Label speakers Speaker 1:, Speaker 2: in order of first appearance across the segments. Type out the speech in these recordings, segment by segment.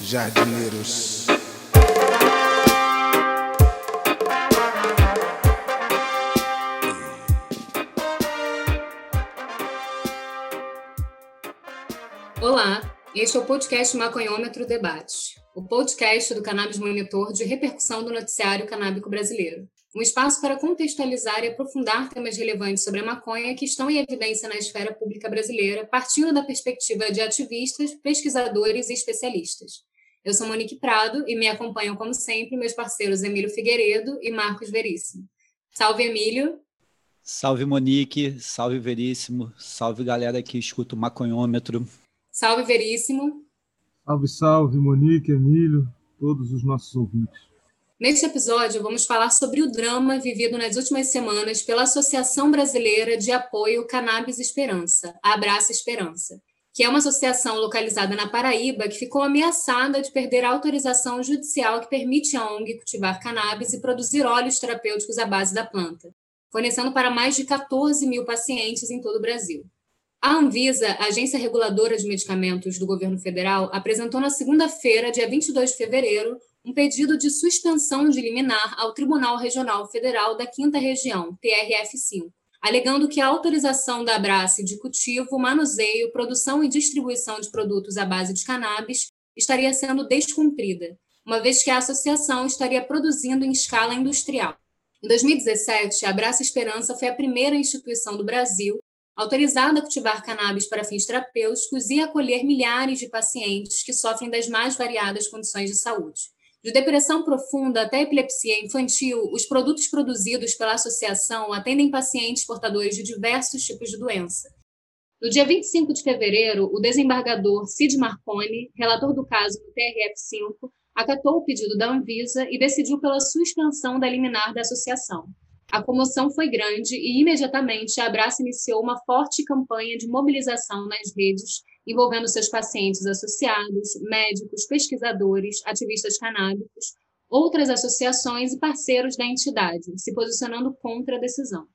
Speaker 1: Jardineiros.
Speaker 2: Olá, este é o podcast Maconhômetro Debate, o podcast do Cannabis Monitor de repercussão do noticiário canábico brasileiro. Um espaço para contextualizar e aprofundar temas relevantes sobre a maconha que estão em evidência na esfera pública brasileira, partindo da perspectiva de ativistas, pesquisadores e especialistas. Eu sou Monique Prado e me acompanham, como sempre, meus parceiros Emílio Figueiredo e Marcos Veríssimo. Salve, Emílio!
Speaker 3: Salve, Monique! Salve, Veríssimo! Salve, galera que escuta o maconhômetro!
Speaker 2: Salve, Veríssimo!
Speaker 4: Salve, salve, Monique, Emílio, todos os nossos ouvintes.
Speaker 2: Neste episódio, vamos falar sobre o drama vivido nas últimas semanas pela Associação Brasileira de Apoio Cannabis Esperança, a Abraça Esperança, que é uma associação localizada na Paraíba que ficou ameaçada de perder a autorização judicial que permite à ONG cultivar cannabis e produzir óleos terapêuticos à base da planta, fornecendo para mais de 14 mil pacientes em todo o Brasil. A Anvisa, agência reguladora de medicamentos do governo federal, apresentou na segunda-feira, dia 22 de fevereiro, um pedido de suspensão de liminar ao Tribunal Regional Federal da Quinta Região, TRF5, alegando que a autorização da Abrace de cultivo, manuseio, produção e distribuição de produtos à base de cannabis estaria sendo descumprida, uma vez que a associação estaria produzindo em escala industrial. Em 2017, a Abraça Esperança foi a primeira instituição do Brasil autorizada a cultivar cannabis para fins terapêuticos e acolher milhares de pacientes que sofrem das mais variadas condições de saúde. De depressão profunda até epilepsia infantil, os produtos produzidos pela associação atendem pacientes portadores de diversos tipos de doença. No dia 25 de fevereiro, o desembargador Cid Marconi, relator do caso do TRF5, acatou o pedido da Anvisa e decidiu pela suspensão da liminar da associação. A comoção foi grande e, imediatamente, a Abraça iniciou uma forte campanha de mobilização nas redes envolvendo seus pacientes associados, médicos, pesquisadores, ativistas canábicos, outras associações e parceiros da entidade, se posicionando contra a decisão.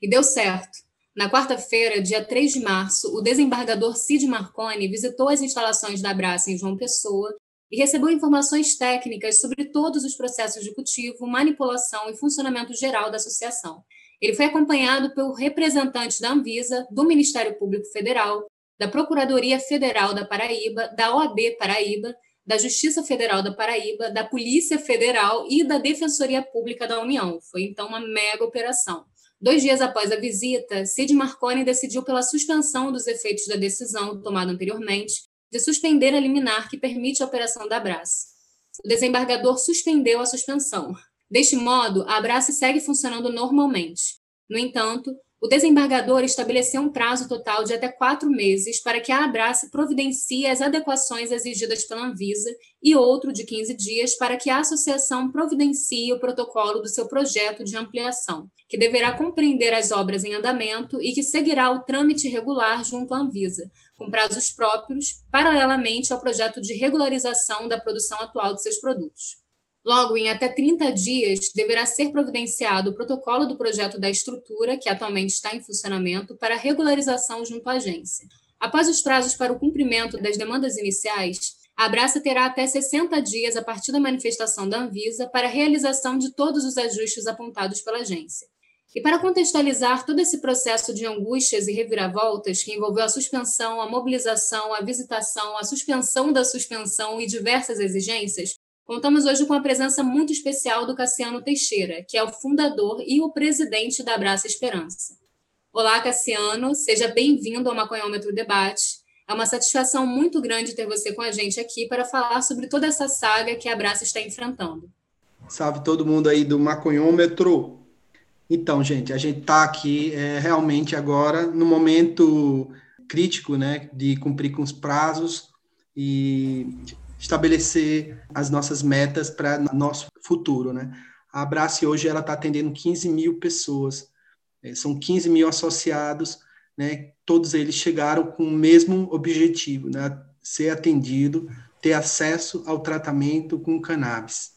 Speaker 2: E deu certo. Na quarta-feira, dia 3 de março, o desembargador Cid Marconi visitou as instalações da Abraça em João Pessoa e recebeu informações técnicas sobre todos os processos de cultivo, manipulação e funcionamento geral da associação. Ele foi acompanhado pelo representante da Anvisa, do Ministério Público Federal, da Procuradoria Federal da Paraíba, da OAB Paraíba, da Justiça Federal da Paraíba, da Polícia Federal e da Defensoria Pública da União. Foi então uma mega operação. Dois dias após a visita, Cid Marconi decidiu pela suspensão dos efeitos da decisão tomada anteriormente de suspender a liminar que permite a operação da Abrace. O desembargador suspendeu a suspensão. Deste modo, a Abrace segue funcionando normalmente. No entanto, o desembargador estabeleceu um prazo total de até quatro meses para que a Abrace providencie as adequações exigidas pela Anvisa e outro de 15 dias para que a associação providencie o protocolo do seu projeto de ampliação, que deverá compreender as obras em andamento e que seguirá o trâmite regular junto à Anvisa, com prazos próprios, paralelamente ao projeto de regularização da produção atual de seus produtos. Logo, em até 30 dias, deverá ser providenciado o protocolo do projeto da estrutura, que atualmente está em funcionamento, para regularização junto à agência. Após os prazos para o cumprimento das demandas iniciais, a Abraça terá até 60 dias a partir da manifestação da Anvisa para a realização de todos os ajustes apontados pela agência. E para contextualizar todo esse processo de angústias e reviravoltas que envolveu a suspensão, a mobilização, a visitação, a suspensão da suspensão e diversas exigências, Contamos hoje com a presença muito especial do Cassiano Teixeira, que é o fundador e o presidente da Abraça Esperança. Olá, Cassiano, seja bem-vindo ao Maconhômetro Debate. É uma satisfação muito grande ter você com a gente aqui para falar sobre toda essa saga que a Abraça está enfrentando.
Speaker 5: Salve todo mundo aí do Maconhômetro. Então, gente, a gente está aqui é, realmente agora no momento crítico, né, de cumprir com os prazos e estabelecer as nossas metas para nosso futuro, né? A Abrace hoje ela está atendendo 15 mil pessoas, é, são 15 mil associados, né? Todos eles chegaram com o mesmo objetivo, né? Ser atendido, ter acesso ao tratamento com cannabis.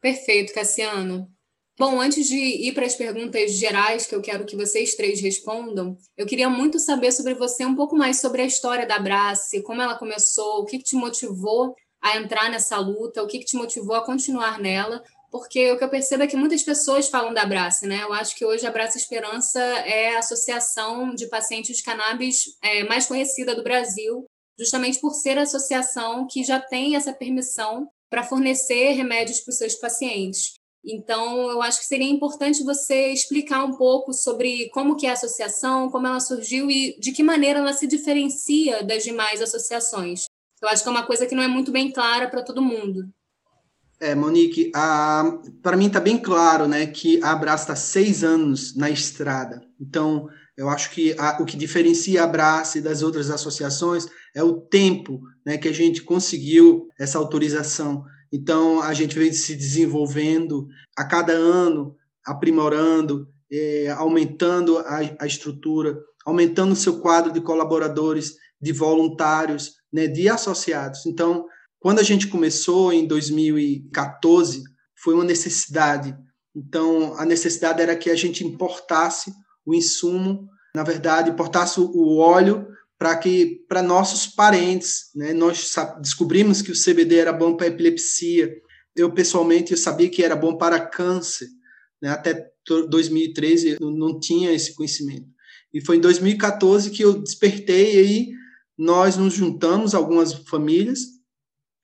Speaker 2: Perfeito, Cassiano. Bom, antes de ir para as perguntas gerais que eu quero que vocês três respondam, eu queria muito saber sobre você um pouco mais sobre a história da Abrace, como ela começou, o que te motivou a entrar nessa luta? O que, que te motivou a continuar nela? Porque o que eu percebo é que muitas pessoas falam da Abraça, né? Eu acho que hoje a Abraça Esperança é a associação de pacientes de cannabis é, mais conhecida do Brasil, justamente por ser a associação que já tem essa permissão para fornecer remédios para os seus pacientes. Então, eu acho que seria importante você explicar um pouco sobre como que é a associação, como ela surgiu e de que maneira ela se diferencia das demais associações. Eu acho que é uma coisa que não é muito bem clara para todo mundo.
Speaker 5: É, Monique, para mim está bem claro né, que a Abraço está seis anos na estrada. Então, eu acho que a, o que diferencia a Abraço das outras associações é o tempo né, que a gente conseguiu essa autorização. Então, a gente veio se desenvolvendo a cada ano, aprimorando, é, aumentando a, a, estrutura, aumentando o seu quadro de colaboradores, de voluntários, né, de associados. Então, quando a gente começou em 2014, foi uma necessidade. Então, a necessidade era que a gente importasse o insumo, na verdade, importasse o óleo para que para nossos parentes, né? Nós descobrimos que o CBD era bom para epilepsia. Eu pessoalmente eu sabia que era bom para câncer, né? Até 2013 eu não tinha esse conhecimento. E foi em 2014 que eu despertei aí nós nos juntamos algumas famílias.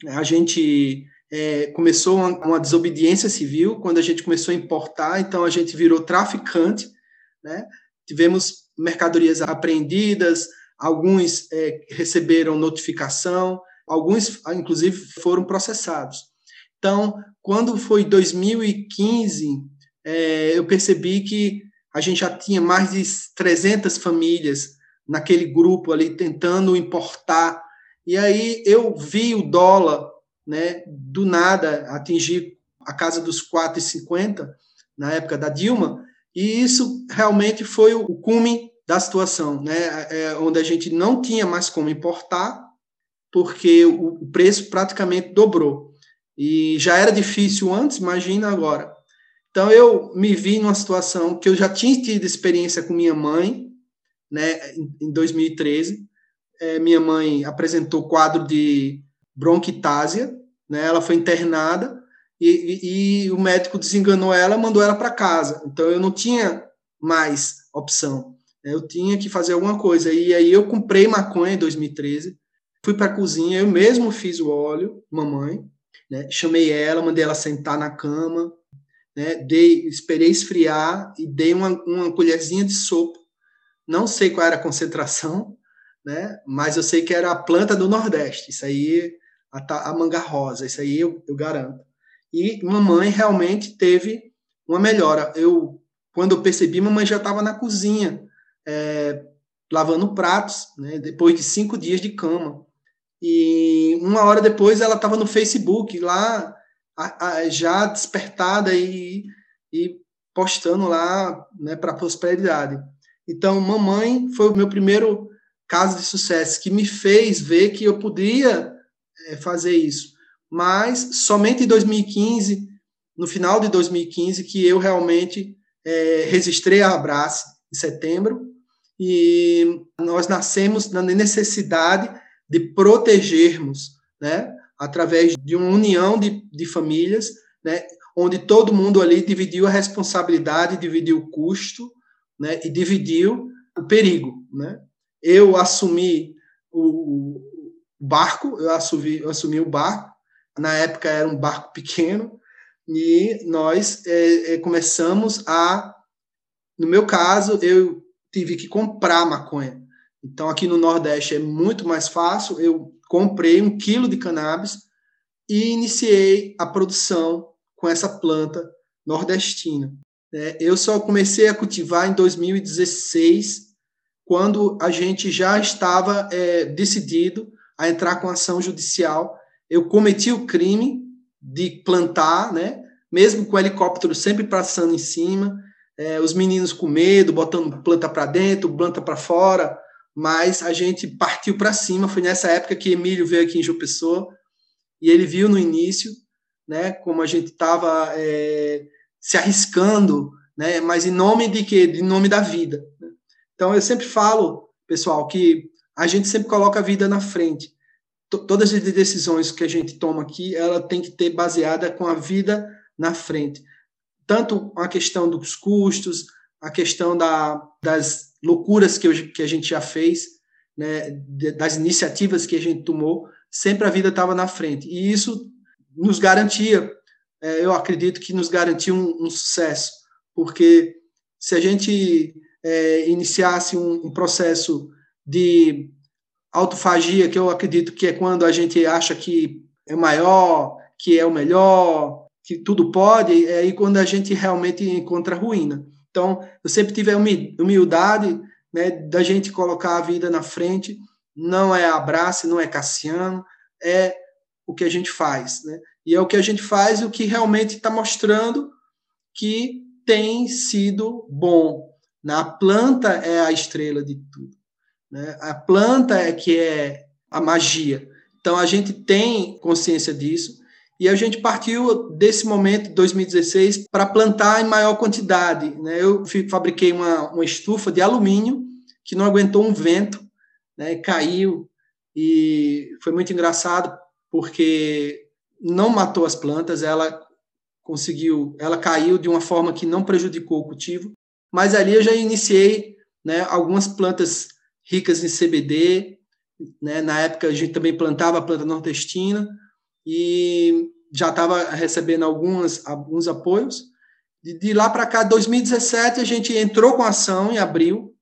Speaker 5: A gente é, começou uma, uma, desobediência civil quando a gente começou a importar, então a gente virou traficante, né? Tivemos mercadorias apreendidas, alguns é, receberam notificação, alguns, inclusive, foram processados. Então, quando foi 2015, é, eu percebi que a gente já tinha mais de 300 famílias naquele grupo ali tentando importar. E aí eu vi o dólar, né, do nada atingir a casa dos 4,50 na época da Dilma, e isso realmente foi o cume da situação, né? É, onde a gente não tinha mais como importar, porque o preço praticamente dobrou. E já era difícil antes, imagina agora. Então eu me vi numa situação que eu já tinha tido experiência com minha mãe, né, em 2013. É, minha mãe apresentou quadro de bronquitásia, né? Ela foi internada e, e, e o médico desenganou ela, mandou ela para casa. Então eu não tinha mais opção. Eu tinha que fazer alguma coisa. E aí eu comprei maconha em 2013, fui para a cozinha, eu mesmo fiz o óleo, mamãe, né? chamei ela, mandei ela sentar na cama, né? dei, esperei esfriar e dei uma, uma colherzinha de sopa. Não sei qual era a concentração, né? mas eu sei que era a planta do Nordeste. Isso aí, a, a manga rosa, isso aí eu, eu garanto. E mamãe realmente teve uma melhora. Eu, quando eu percebi, mamãe já estava na cozinha, é, lavando pratos, né, depois de cinco dias de cama. E uma hora depois ela estava no Facebook, lá já despertada e, e postando lá né, para a prosperidade. Então, mamãe foi o meu primeiro caso de sucesso, que me fez ver que eu podia é, fazer isso. Mas somente em 2015, no final de 2015, que eu realmente é, registrei a Abrace, em setembro, e nós nascemos na necessidade de protegermos, né, através de uma união de, de famílias, né, onde todo mundo ali dividiu a responsabilidade, dividiu o custo, né, e dividiu o perigo, né. Eu assumi o, barco, eu assumi, eu assumi o barco, na época era um barco pequeno, e nós é, é, começamos a, no meu caso, eu tive que comprar maconha. Então, aqui no Nordeste é muito mais fácil. Eu comprei um quilo de cannabis e iniciei a produção com essa planta nordestina. É, eu só comecei a cultivar em 2016, quando a gente já estava é, decidido a entrar com ação judicial. Eu cometi o crime de plantar, né? mesmo com o helicóptero sempre passando em cima, é, os meninos com medo, botando planta para dentro, planta para fora, mas a gente partiu para cima. Foi nessa época que Emílio veio aqui em João Pessoa e ele viu no início, né, como a gente estava é, se arriscando, né, mas em nome de quê? Em nome da vida. Então eu sempre falo, pessoal, que a gente sempre coloca a vida na frente. todas as decisões que a gente toma aqui, ela tem que ter baseada com a vida na frente. Tanto a questão dos custos, a questão da, das loucuras que, eu, que a gente já fez, né, das iniciativas que a gente tomou, sempre a vida estava na frente. E isso nos garantia, é, eu acredito que nos garantia um, um sucesso, porque se a gente é, iniciasse um, um processo de autofagia, que eu acredito que é quando a gente acha que é maior, que é o melhor, que tudo pode, é aí quando a gente realmente encontra ruína. Então, eu sempre tive a humildade né, da gente colocar a vida na frente, não é abraço, não é Cassiano, é o que a gente faz. Né? E é o que a gente faz e o que realmente está mostrando que tem sido bom. A planta é a estrela de tudo. Né? A planta é que é a magia. Então a gente tem consciência disso e a gente partiu desse momento, 2016, para plantar em maior quantidade. Né? Eu fabriquei uma, uma estufa de alumínio que não aguentou um vento, né? caiu e foi muito engraçado porque não matou as plantas, ela conseguiu, ela caiu de uma forma que não prejudicou o cultivo, mas ali eu já iniciei né, algumas plantas ricas em CBD, né, na época a gente também plantava a planta nordestina e já estava recebendo algumas, alguns apoios. De, de lá para cá, 2017, a gente entrou com ação em abril,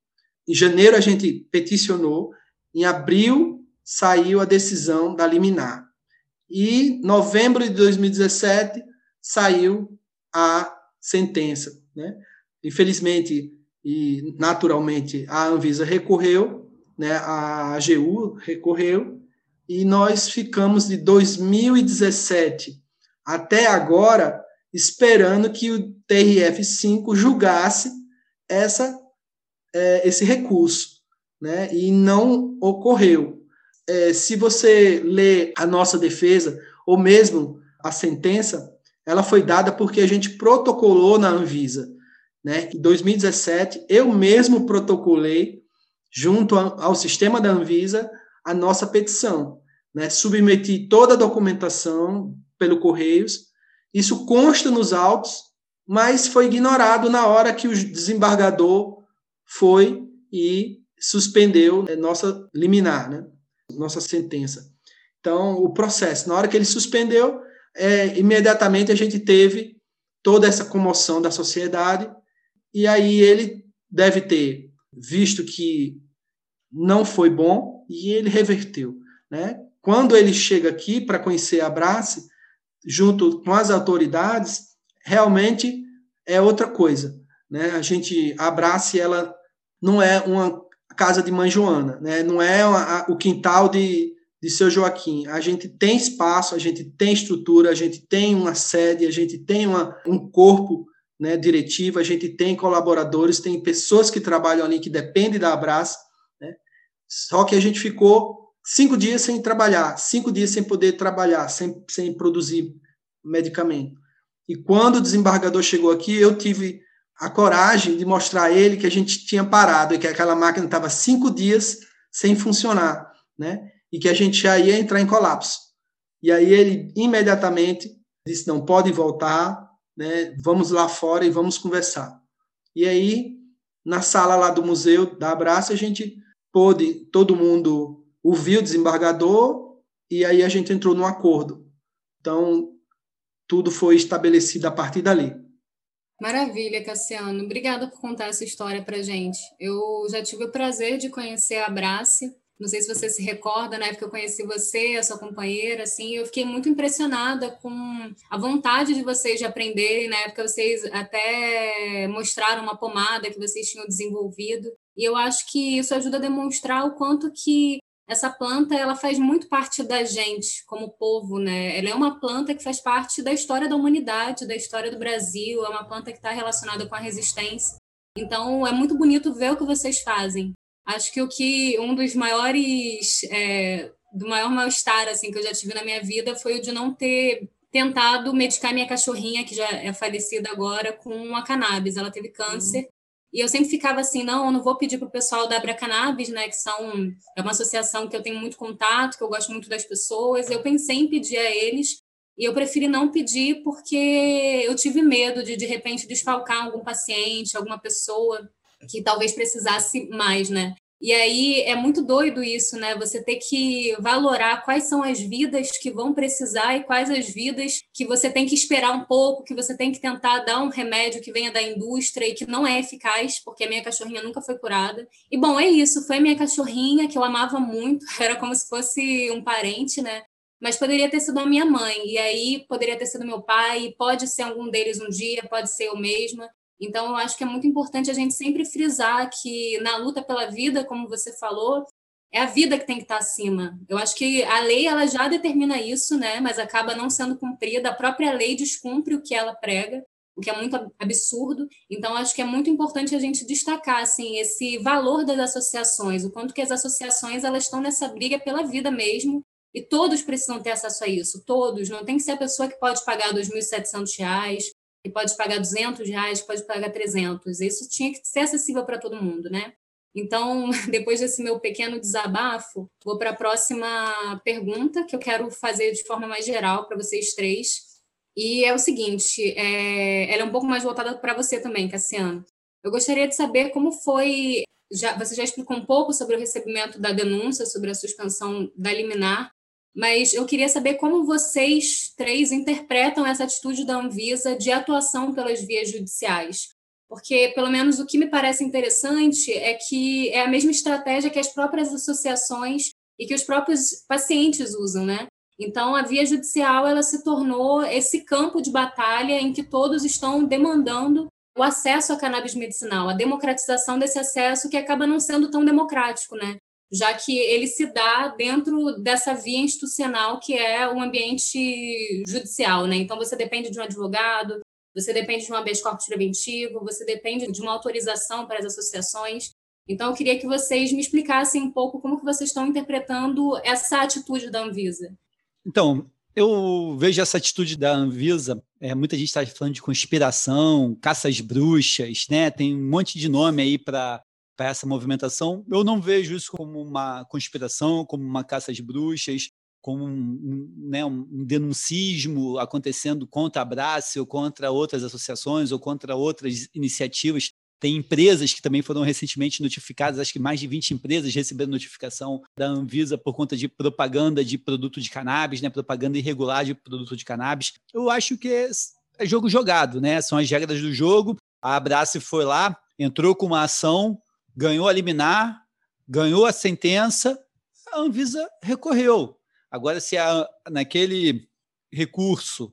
Speaker 5: em janeiro a gente peticionou, em abril saiu a decisão da liminar. E novembro de 2017 saiu a sentença. Né? Infelizmente e naturalmente a Anvisa recorreu, né? a AGU recorreu, e nós ficamos de 2017 até agora esperando que o TRF5 julgasse essa, é, esse recurso, né? e não ocorreu. É, se você lê a nossa defesa, ou mesmo a sentença, ela foi dada porque a gente protocolou na Anvisa. Né? Em 2017, eu mesmo protocolei, junto ao sistema da Anvisa, a nossa petição. Né? Submeti toda a documentação pelo Correios, isso consta nos autos, mas foi ignorado na hora que o desembargador foi e suspendeu né, nossa liminar, né? Nossa sentença. Então, o processo, na hora que ele suspendeu, é, imediatamente a gente teve toda essa comoção da sociedade, e aí ele deve ter visto que não foi bom e ele reverteu. Né? Quando ele chega aqui para conhecer a Brace, junto com as autoridades, realmente é outra coisa. Né? A gente, a Brace, ela não é uma casa de mãe Joana, né? não é a, o quintal de, de seu Joaquim. A gente tem espaço, a gente tem estrutura, a gente tem uma sede, a gente tem uma, um corpo né, diretivo, a gente tem colaboradores, tem pessoas que trabalham ali que dependem da Abraça. Né? Só que a gente ficou cinco dias sem trabalhar, cinco dias sem poder trabalhar, sem, sem produzir medicamento. E quando o desembargador chegou aqui, eu tive a coragem de mostrar a ele que a gente tinha parado e que aquela máquina estava cinco dias sem funcionar, né? e que a gente já ia entrar em colapso. E aí ele imediatamente disse: não pode voltar, né? Vamos lá fora e vamos conversar. E aí na sala lá do museu da Abraça a gente pôde todo mundo ouvir o desembargador e aí a gente entrou num acordo. Então tudo foi estabelecido a partir dali.
Speaker 2: Maravilha, Cassiano. Obrigada por contar essa história para gente. Eu já tive o prazer de conhecer a Abrace não sei se você se recorda, na época que eu conheci você, a sua companheira, assim, eu fiquei muito impressionada com a vontade de vocês de aprenderem. Na época vocês até mostraram uma pomada que vocês tinham desenvolvido. E eu acho que isso ajuda a demonstrar o quanto que essa planta ela faz muito parte da gente como povo, né? Ela é uma planta que faz parte da história da humanidade, da história do Brasil. É uma planta que está relacionada com a resistência. Então é muito bonito ver o que vocês fazem. Acho que o que um dos maiores é, do maior mal-estar assim que eu já tive na minha vida foi o de não ter tentado medicar minha cachorrinha que já é falecida agora com a cannabis. Ela teve câncer uhum. E eu sempre ficava assim, não, eu não vou pedir para o pessoal da Abra Cannabis, né, que são é uma associação que eu tenho muito contato, que eu gosto muito das pessoas. Eu pensei em pedir a eles e eu preferi não pedir porque eu tive medo de de repente desfalcar algum paciente, alguma pessoa que talvez precisasse mais, né? E aí é muito doido isso, né? Você ter que valorar quais são as vidas que vão precisar e quais as vidas que você tem que esperar um pouco, que você tem que tentar dar um remédio que venha da indústria e que não é eficaz, porque a minha cachorrinha nunca foi curada. E bom, é isso. Foi a minha cachorrinha que eu amava muito, era como se fosse um parente, né? Mas poderia ter sido a minha mãe, e aí poderia ter sido meu pai, pode ser algum deles um dia, pode ser eu mesma. Então, eu acho que é muito importante a gente sempre frisar que na luta pela vida, como você falou, é a vida que tem que estar acima. Eu acho que a lei ela já determina isso, né? Mas acaba não sendo cumprida. A própria lei descumpre o que ela prega, o que é muito absurdo. Então, acho que é muito importante a gente destacar assim esse valor das associações, o quanto que as associações elas estão nessa briga pela vida mesmo. E todos precisam ter acesso a isso, todos. Não tem que ser a pessoa que pode pagar R$ 2.700, que pode pagar 200 reais, pode pagar 300. Isso tinha que ser acessível para todo mundo, né? Então, depois desse meu pequeno desabafo, vou para a próxima pergunta que eu quero fazer de forma mais geral para vocês três. E é o seguinte, é, ela é um pouco mais voltada para você também, Cassiano. Eu gostaria de saber como foi. Já, você já explicou um pouco sobre o recebimento da denúncia sobre a suspensão da liminar, mas eu queria saber como vocês três interpretam essa atitude da Anvisa de atuação pelas vias judiciais. Porque, pelo menos, o que me parece interessante é que é a mesma estratégia que as próprias associações e que os próprios pacientes usam, né? Então, a via judicial ela se tornou esse campo de batalha em que todos estão demandando o acesso à cannabis medicinal, a democratização desse acesso que acaba não sendo tão democrático, né? Já que ele se dá dentro dessa via institucional que é o ambiente judicial, né? Então você depende de um advogado, você depende de um habeas corpus preventivo, você depende de uma autorização para as associações. Então eu queria que vocês me explicassem um pouco como que vocês estão interpretando essa atitude da Anvisa.
Speaker 3: Então, eu vejo essa atitude da Anvisa, é, muita gente está falando de conspiração, caças bruxas, né? Tem um monte de nome aí para para essa movimentação. Eu não vejo isso como uma conspiração, como uma caça às bruxas, como um, né, um denuncismo acontecendo contra a Brace ou contra outras associações ou contra outras iniciativas. Tem empresas que também foram recentemente notificadas, acho que mais de 20 empresas receberam notificação da Anvisa por conta de propaganda de produto de cannabis, né, propaganda irregular de produto de cannabis. Eu acho que é, é jogo jogado, né? São as regras do jogo. A Abrace foi lá, entrou com uma ação, ganhou a liminar, ganhou a sentença, a Anvisa recorreu. Agora, se a, naquele recurso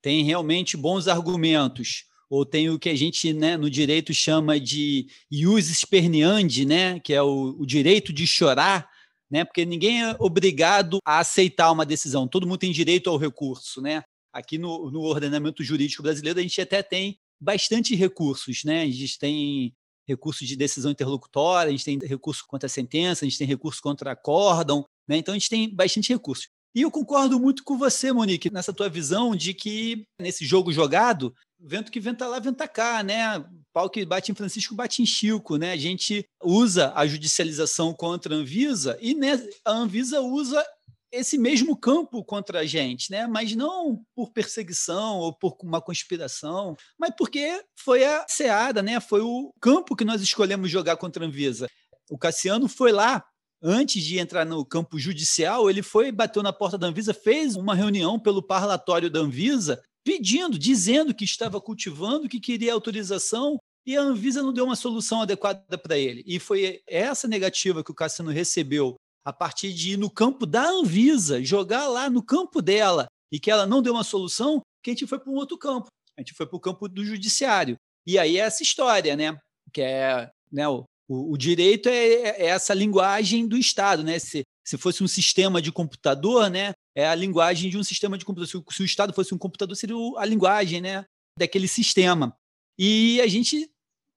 Speaker 3: tem realmente bons argumentos, ou tem o que a gente né, no direito chama de ius esperneandi, né, que é o, o direito de chorar, né, porque ninguém é obrigado a aceitar uma decisão, todo mundo tem direito ao recurso. Né? Aqui no, no ordenamento jurídico brasileiro, a gente até tem bastante recursos, né? A gente tem recurso de decisão interlocutória, a gente tem recurso contra a sentença, a gente tem recurso contra acórdão, né? então a gente tem bastante recursos. E eu concordo muito com você, Monique, nessa tua visão de que nesse jogo jogado, vento que venta lá, venta cá, né? Pau que bate em Francisco, bate em Chico, né? A gente usa a judicialização contra a Anvisa e a Anvisa usa esse mesmo campo contra a gente, né? mas não por perseguição ou por uma conspiração, mas porque foi a seara, né? foi o campo que nós escolhemos jogar contra a Anvisa. O Cassiano foi lá, antes de entrar no campo judicial, ele foi, bateu na porta da Anvisa, fez uma reunião pelo parlatório da Anvisa, pedindo, dizendo que estava cultivando, que queria autorização, e a Anvisa não deu uma solução adequada para ele. E foi essa negativa que o Cassiano recebeu a partir de ir no campo da Anvisa, jogar lá no campo dela, e que ela não deu uma solução, que a gente foi para um outro campo. A gente foi para o campo do judiciário. E aí é essa história, né? Que é né, o, o, direito é, é, essa linguagem do Estado, né? Se, se fosse um sistema de computador, né? É a linguagem de um sistema de computador. Se se o Estado fosse um computador, seria a linguagem, né? Daquele sistema. E a gente,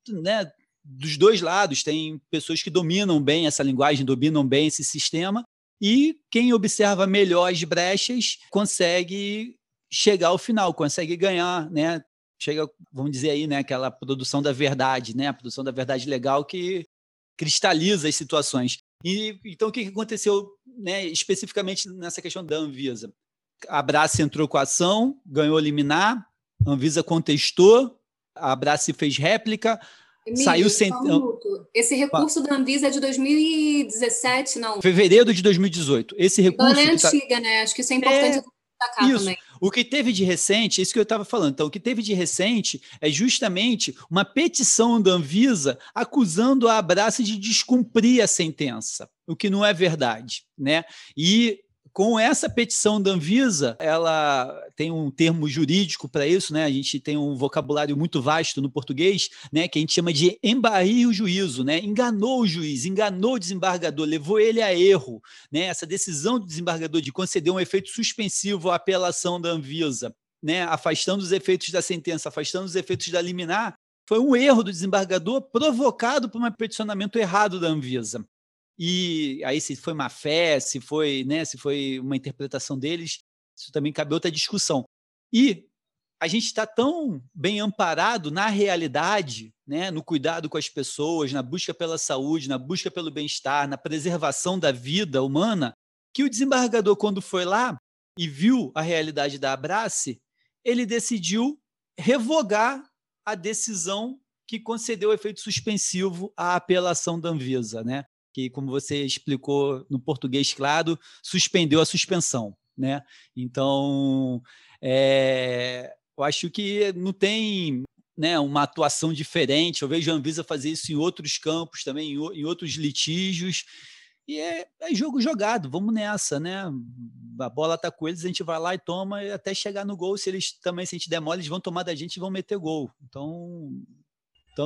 Speaker 3: né? Dos dois lados, tem pessoas que dominam bem essa linguagem, dominam bem esse sistema, e quem observa melhor as brechas consegue chegar ao final, consegue ganhar, né? chega, vamos dizer aí, né, aquela produção da verdade, né, a produção da verdade legal que cristaliza as situações. E então o que aconteceu, né, especificamente nessa questão da Anvisa? A Abraço entrou com a ação, ganhou liminar, a Anvisa contestou, a Abraço fez réplica, Emílio, saiu sem. Um
Speaker 2: Esse recurso da Anvisa é de 2017, não?
Speaker 3: Fevereiro de 2018. Esse recurso.
Speaker 2: Então, ela é antiga, tá... né? Acho que isso é importante. É...
Speaker 3: Isso. Também. O que teve de recente, isso que eu estava falando. Então, o que teve de recente é justamente uma petição da Anvisa acusando a Abraça de descumprir a sentença, o que não é verdade, né? E com essa petição da Anvisa, ela tem um termo jurídico para isso, né? A gente tem um vocabulário muito vasto no português, né? Que a gente chama de embarrir o juízo, né? Enganou o juiz, enganou o desembargador, levou ele a erro, né? Essa decisão do desembargador de conceder um efeito suspensivo à apelação da Anvisa, né? Afastando os efeitos da sentença, afastando os efeitos da liminar, foi um erro do desembargador provocado por um peticionamento errado da Anvisa. E aí, se foi má fé, se foi, né, se foi uma interpretação deles, isso também cabe outra discussão. E a gente está tão bem amparado na realidade, né, no cuidado com as pessoas, na busca pela saúde, na busca pelo bem-estar, na preservação da vida humana, que o desembargador, quando foi lá e viu a realidade da Abrace, ele decidiu revogar a decisão que concedeu efeito suspensivo à apelação da Anvisa, né? Que, como você explicou no português claro, suspendeu a suspensão. Né? Então, é, eu acho que não tem né, uma atuação diferente. Eu vejo a Anvisa fazer isso em outros campos também, em, outros litígios. E é, é, jogo jogado, vamos nessa, né? A bola tá com eles, a gente vai lá e toma até chegar no gol. Se eles também, se a gente der mole, eles vão tomar da gente e vão meter gol. Então,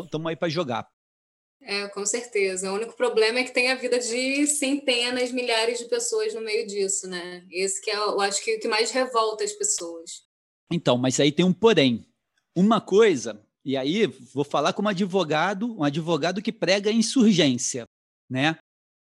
Speaker 3: estamos aí para jogar.
Speaker 2: É, com certeza. O único problema é que tem a vida de centenas, milhares de pessoas no meio disso, né? Esse que é, eu acho que o que mais revolta as pessoas.
Speaker 3: Então, mas aí tem um porém. Uma coisa, e aí vou falar como advogado, um advogado que prega insurgência, né?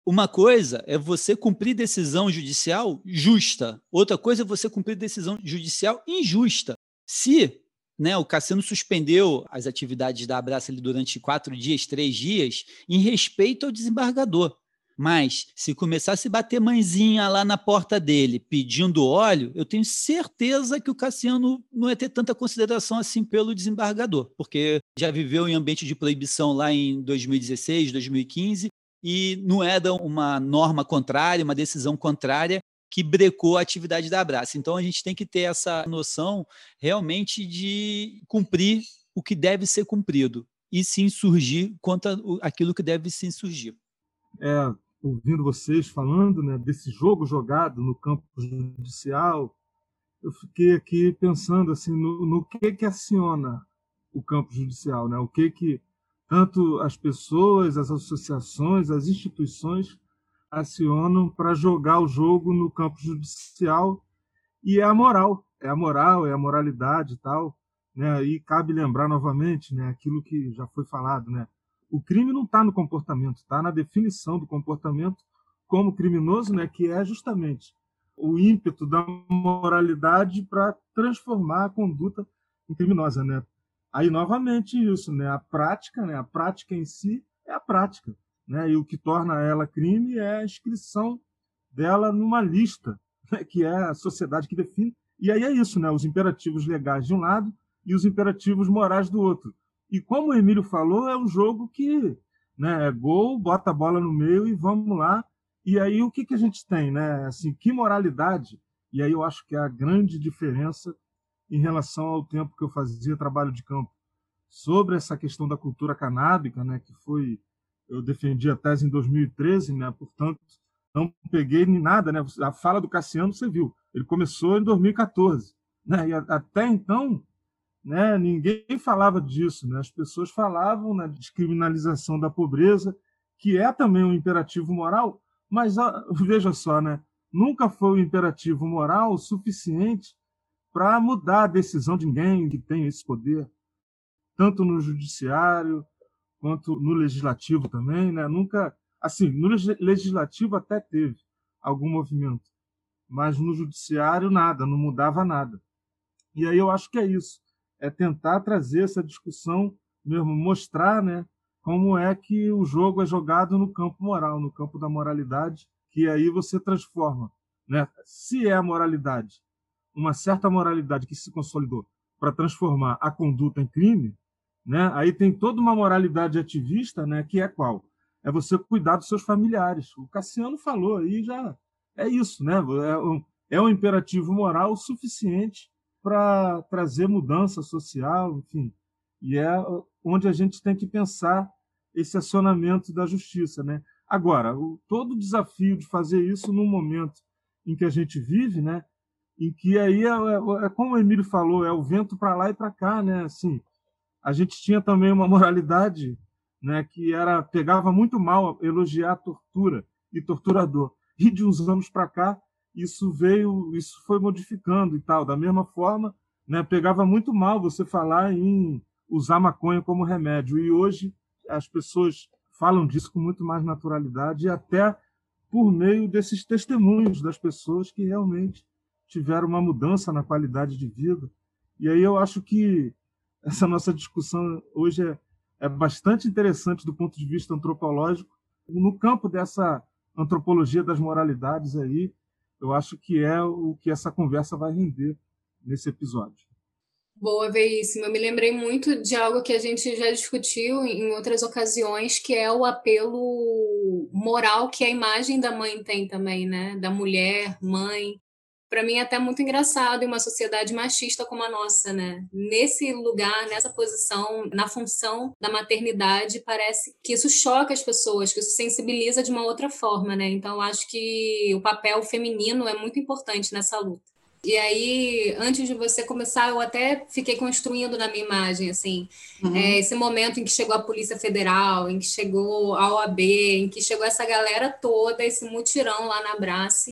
Speaker 3: Uma coisa é você cumprir decisão judicial justa, outra coisa é você cumprir decisão judicial injusta. Se né, o Cassino suspendeu as atividades da Abraça durante quatro dias, três dias, em respeito ao desembargador. Mas se começasse a bater mãezinha lá na porta dele pedindo óleo, eu tenho certeza que o Cassiano não ia ter tanta consideração assim pelo desembargador, porque já viveu em ambiente de proibição lá em 2016, 2015, e não era uma norma contrária, uma decisão contrária que brecou a atividade da Abraça. Então a gente tem que ter essa noção realmente de cumprir o que deve ser cumprido e se insurgir contra aquilo que deve se insurgir.
Speaker 4: É, ouvindo vocês falando né, desse jogo jogado no campo judicial, eu fiquei aqui pensando assim no, no que que aciona o campo judicial, né? O que que tanto as pessoas, as associações, as instituições acionam para jogar o jogo no campo judicial e é a moral, é a moral, é a moralidade e tal, né? E cabe lembrar novamente, né, aquilo que já foi falado, né? O crime não está no comportamento, está na definição do comportamento como criminoso, né, que é justamente o ímpeto da moralidade para transformar a conduta em criminosa, né? Aí novamente isso, né? A prática, né? A prática em si é a prática né? e o que torna ela crime é a inscrição dela numa lista, né? que é a sociedade que define. E aí é isso, né? os imperativos legais de um lado e os imperativos morais do outro. E como o Emílio falou, é um jogo que né, é gol, bota a bola no meio e vamos lá. E aí o que, que a gente tem? Né? Assim, que moralidade? E aí eu acho que é a grande diferença em relação ao tempo que eu fazia trabalho de campo sobre essa questão da cultura canábica, né, que foi eu defendi a tese em 2013, né? portanto, não peguei nem nada. Né? A fala do Cassiano, você viu, ele começou em 2014. Né? E até então, né, ninguém falava disso. Né? As pessoas falavam na né, descriminalização da pobreza, que é também um imperativo moral, mas veja só, né? nunca foi um imperativo moral suficiente para mudar a decisão de ninguém que tem esse poder, tanto no judiciário, quanto no legislativo também, né? Nunca, assim, no legislativo até teve algum movimento, mas no judiciário nada, não mudava nada. E aí eu acho que é isso. é tentar trazer essa discussão mesmo, mostrar né, como é que o jogo é jogado no campo moral, no campo da moralidade, que aí você transforma. Né? Se é a moralidade, uma certa moralidade que se consolidou para transformar a conduta em crime, né? aí tem toda uma moralidade ativista, né, que é qual? É você cuidar dos seus familiares. O Cassiano falou aí já é isso, né? É um, é um imperativo moral suficiente para trazer mudança social, enfim. E é onde a gente tem que pensar esse acionamento da justiça, né? Agora, o, todo o desafio de fazer isso num momento em que a gente vive, né? Em que aí é, é, é como o Emílio falou, é o vento para lá e para cá, né? Assim, a gente tinha também uma moralidade, né? Que era pegava muito mal elogiar a tortura e torturador. E de uns anos para cá isso veio, isso foi modificando e tal. Da mesma forma, né? Pegava muito mal você falar em usar maconha como remédio. E hoje as pessoas falam disso com muito mais naturalidade e até por meio desses testemunhos das pessoas que realmente tiveram uma mudança na qualidade de vida. E aí eu acho que essa nossa discussão hoje é, é bastante interessante do ponto de vista antropológico, no campo dessa antropologia das moralidades aí, eu acho que é o que essa conversa vai render nesse episódio.
Speaker 2: Boa, Veríssimo. Eu me lembrei muito de algo que a gente já discutiu em outras ocasiões, que é o apelo moral que a imagem da mãe tem também, né? Da mulher, mãe. Para mim é até muito engraçado em uma sociedade machista como a nossa, né? Nesse lugar, nessa posição, na função da maternidade, parece que isso choca as pessoas, que isso sensibiliza de uma outra forma, né? Então acho que o papel feminino é muito importante nessa luta. E aí, antes de você começar, eu até fiquei construindo na minha imagem, assim, uhum. é, esse momento em que chegou a Polícia Federal, em que chegou a OAB, em que chegou essa galera toda, esse mutirão lá na Brace.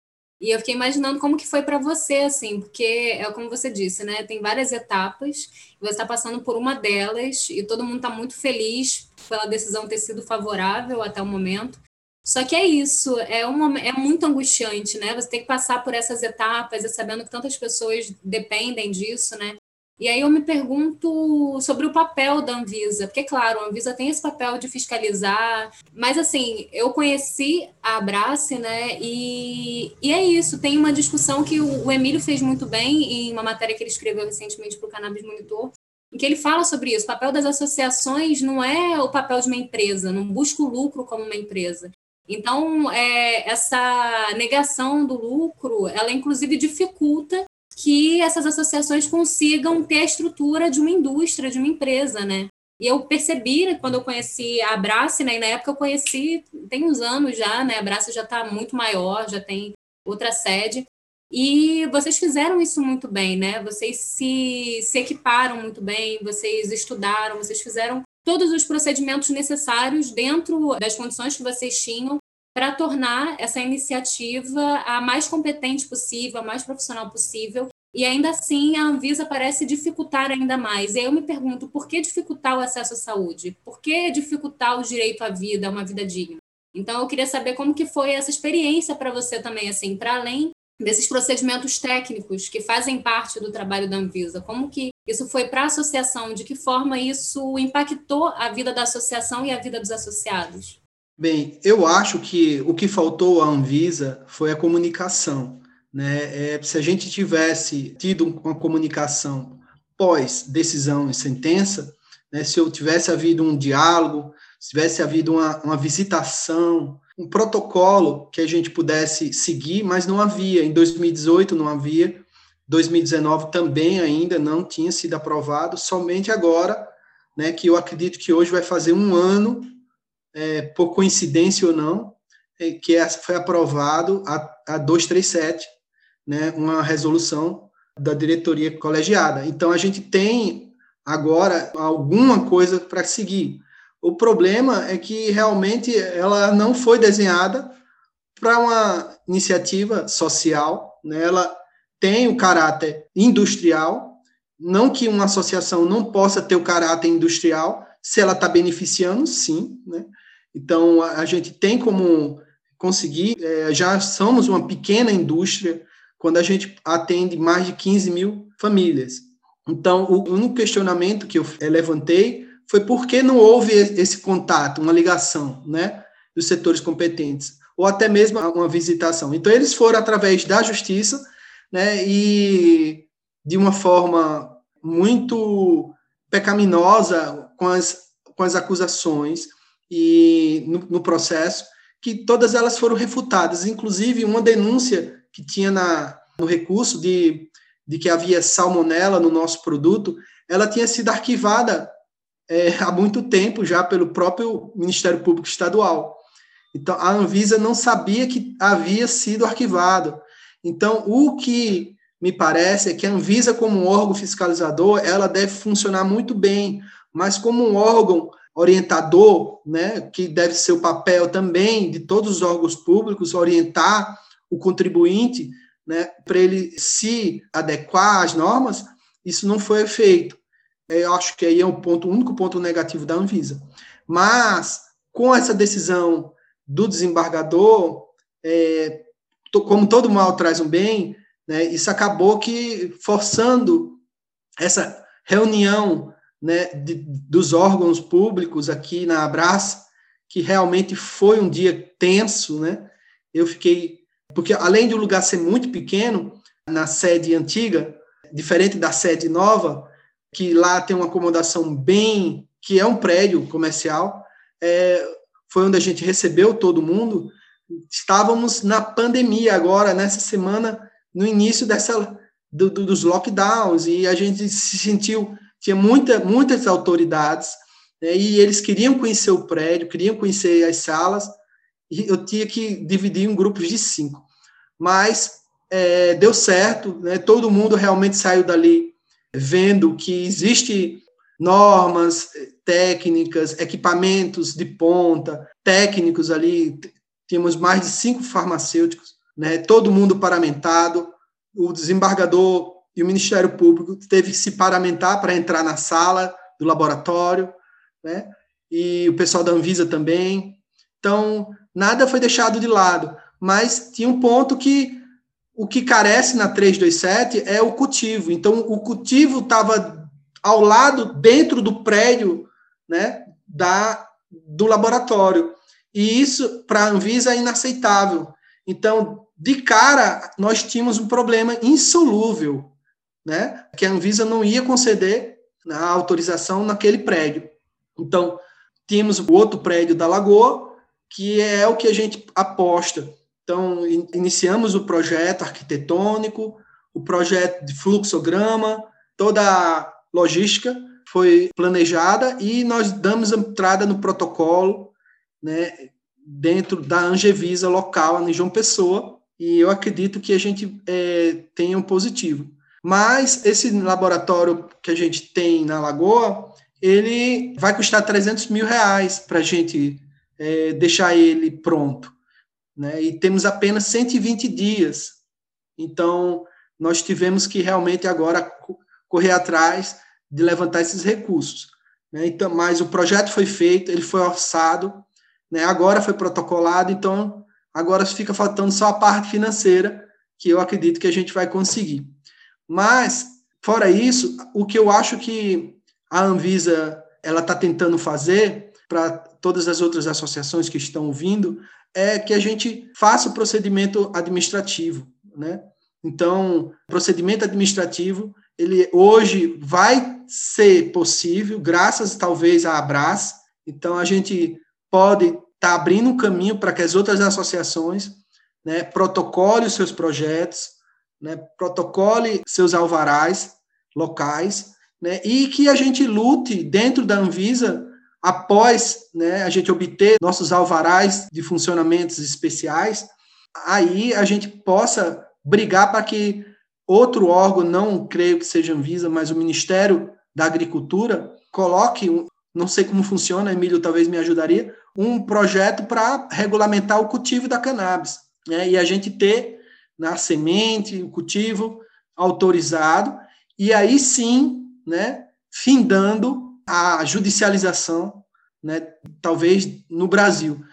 Speaker 2: E eu fiquei imaginando como que foi para você, assim, porque é como você disse, né? Tem várias etapas, você está passando por uma delas e todo mundo está muito feliz pela decisão ter sido favorável até o momento. Só que é isso, é, uma, é muito angustiante, né? Você tem que passar por essas etapas e sabendo que tantas pessoas dependem disso, né? E aí eu me pergunto sobre o papel da Anvisa, porque, claro, a Anvisa tem esse papel de fiscalizar, mas, assim, eu conheci a Abrace, né, e, e é isso, tem uma discussão que o, o Emílio fez muito bem em uma matéria que ele escreveu recentemente para o Cannabis Monitor, em que ele fala sobre isso. O papel das associações não é o papel de uma empresa, não busca o lucro como uma empresa. Então, é, essa negação do lucro, ela inclusive dificulta que essas associações consigam ter a estrutura de uma indústria, de uma empresa, né? E eu percebi, né, quando eu conheci a Abrace, né, e na época eu conheci, tem uns anos já, né, a Abrace já está muito maior, já tem outra sede, e vocês fizeram isso muito bem, né? Vocês se, se equiparam muito bem, vocês estudaram, vocês fizeram todos os procedimentos necessários dentro das condições que vocês tinham para tornar essa iniciativa a mais competente possível, a mais profissional possível. E ainda assim, a Anvisa parece dificultar ainda mais. E aí eu me pergunto, por que dificultar o acesso à saúde? Por que dificultar o direito à vida, a uma vida digna? Então, eu queria saber como que foi essa experiência para você também, assim, para além desses procedimentos técnicos que fazem parte do trabalho da Anvisa. Como que isso foi para a associação? De que forma isso impactou a vida da associação e a vida dos associados?
Speaker 5: Bem, eu acho que o que faltou à Anvisa foi a comunicação. Né? É, se a gente tivesse tido uma comunicação pós decisão e sentença, né? se eu tivesse havido um diálogo, se tivesse havido uma, uma visitação, um protocolo que a gente pudesse seguir, mas não havia. Em 2018 não havia, 2019 também ainda não tinha sido aprovado, somente agora, né, que eu acredito que hoje vai fazer um ano é, por coincidência ou não, é, que é, foi aprovado a, a 237, né, uma resolução da diretoria colegiada. Então, a gente tem agora alguma coisa para seguir. O problema é que realmente ela não foi desenhada para uma iniciativa social, né? ela tem o caráter industrial, não que uma associação não possa ter o caráter industrial, se ela está beneficiando, sim, né? Então, a, gente tem como conseguir, é, já somos uma pequena indústria quando a gente atende mais de 15 mil famílias. Então, o único questionamento que eu levantei foi por que não houve esse contato, uma ligação, né, dos setores competentes, ou até mesmo uma visitação. Então, eles foram através da justiça, né, e de uma forma muito pecaminosa com as, com as acusações e no, no processo, que todas elas foram refutadas, inclusive uma denúncia que tinha na, no recurso de, de que havia salmonela no nosso produto, ela tinha sido arquivada é, há muito tempo já pelo próprio Ministério Público Estadual. Então, a Anvisa não sabia que havia sido arquivado. Então, o que me parece é que a Anvisa, como órgão fiscalizador, ela deve funcionar muito bem, mas como um órgão orientador, né, que deve ser o papel também de todos os órgãos públicos, orientar o contribuinte, né, para ele se adequar às normas, isso não foi feito. Eu acho que aí é ponto, o único ponto negativo da Anvisa. Mas, com essa decisão do desembargador, é, como todo mal traz um bem, né, isso acabou que forçando essa reunião né, de, dos órgãos públicos aqui na Abras, que realmente foi um dia tenso, né? Eu fiquei porque além do lugar ser muito pequeno, na sede antiga, diferente da sede nova, que lá tem uma acomodação bem, que é um prédio comercial, é, foi onde a gente recebeu todo mundo. Estávamos na pandemia agora, nessa semana, no início dessa do, do, dos lockdowns, e a gente se sentiu tinha muita, muitas autoridades, né, e eles queriam conhecer o prédio, queriam conhecer as salas, e eu tinha que dividir em grupos de cinco. Mas é, deu certo, né, todo mundo realmente saiu dali vendo que existe normas técnicas, equipamentos de ponta, técnicos ali, tínhamos mais de cinco farmacêuticos, né, todo mundo paramentado, o desembargador e o Ministério Público teve que se paramentar para entrar na sala do laboratório, né? E o pessoal da Anvisa também. Então, nada foi deixado de lado, mas tinha um ponto que o que carece na 327 é o cultivo. Então, o cultivo estava ao lado, dentro do prédio, né, da, do laboratório. E isso, para a Anvisa, é inaceitável. Então, de cara, nós tínhamos um problema insolúvel né, que a Anvisa não ia conceder a autorização naquele prédio. Então, tínhamos o outro prédio da Lagoa, que é o que a gente aposta. Então, iniciamos o projeto arquitetônico, o projeto de fluxograma, toda a logística foi planejada e nós damos entrada no protocolo, né, dentro da Angevisa local, em João Pessoa, e eu acredito que a gente é, tenha um positivo. Mas esse laboratório que a gente tem na Lagoa, ele vai custar 300 mil reais para a gente é, deixar ele pronto. Né? E temos apenas 120 dias. Então, nós tivemos que realmente agora correr atrás de levantar esses recursos. Né? Então, mas o projeto foi feito, ele foi orçado, né? agora foi protocolado, então agora fica faltando só a parte financeira, que eu acredito que a gente vai conseguir. Mas, fora isso, o que eu acho que a Anvisa ela está tentando fazer para todas as outras associações que estão ouvindo é que a gente faça o procedimento administrativo, né? Então, procedimento administrativo, ele hoje vai ser possível, graças talvez à Abras. Então, a gente pode estar tá abrindo um caminho para que as outras associações né, protocolem os seus projetos, né, protocole seus alvarás locais, né, e que a gente lute dentro da Anvisa após né, a gente obter nossos alvarás de funcionamentos especiais, aí a gente possa brigar para que outro órgão, não creio que seja Anvisa, mas o Ministério da Agricultura, coloque, não sei como funciona, Emílio talvez me ajudaria, um projeto para regulamentar o cultivo da cannabis. Né, e a gente ter na semente, o cultivo autorizado, e aí sim, né, findando a judicialização, né, talvez no Brasil.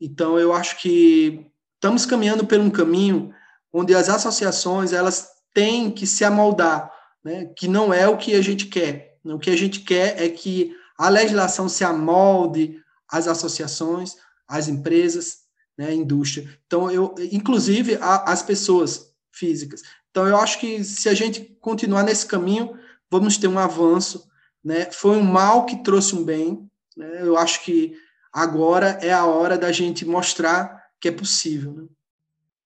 Speaker 5: Então, eu acho que estamos caminhando por um caminho onde as associações elas têm que se amoldar né, que não é o que a gente quer. O que a gente quer é que a legislação se amolde às associações, às empresas, né, indústria. Então, eu, inclusive, a, as pessoas físicas. Então, eu acho que se a gente continuar nesse caminho, vamos ter um avanço. Né? Foi um mal que trouxe um bem. Né? Eu acho que agora é a hora da gente mostrar que é possível. Né?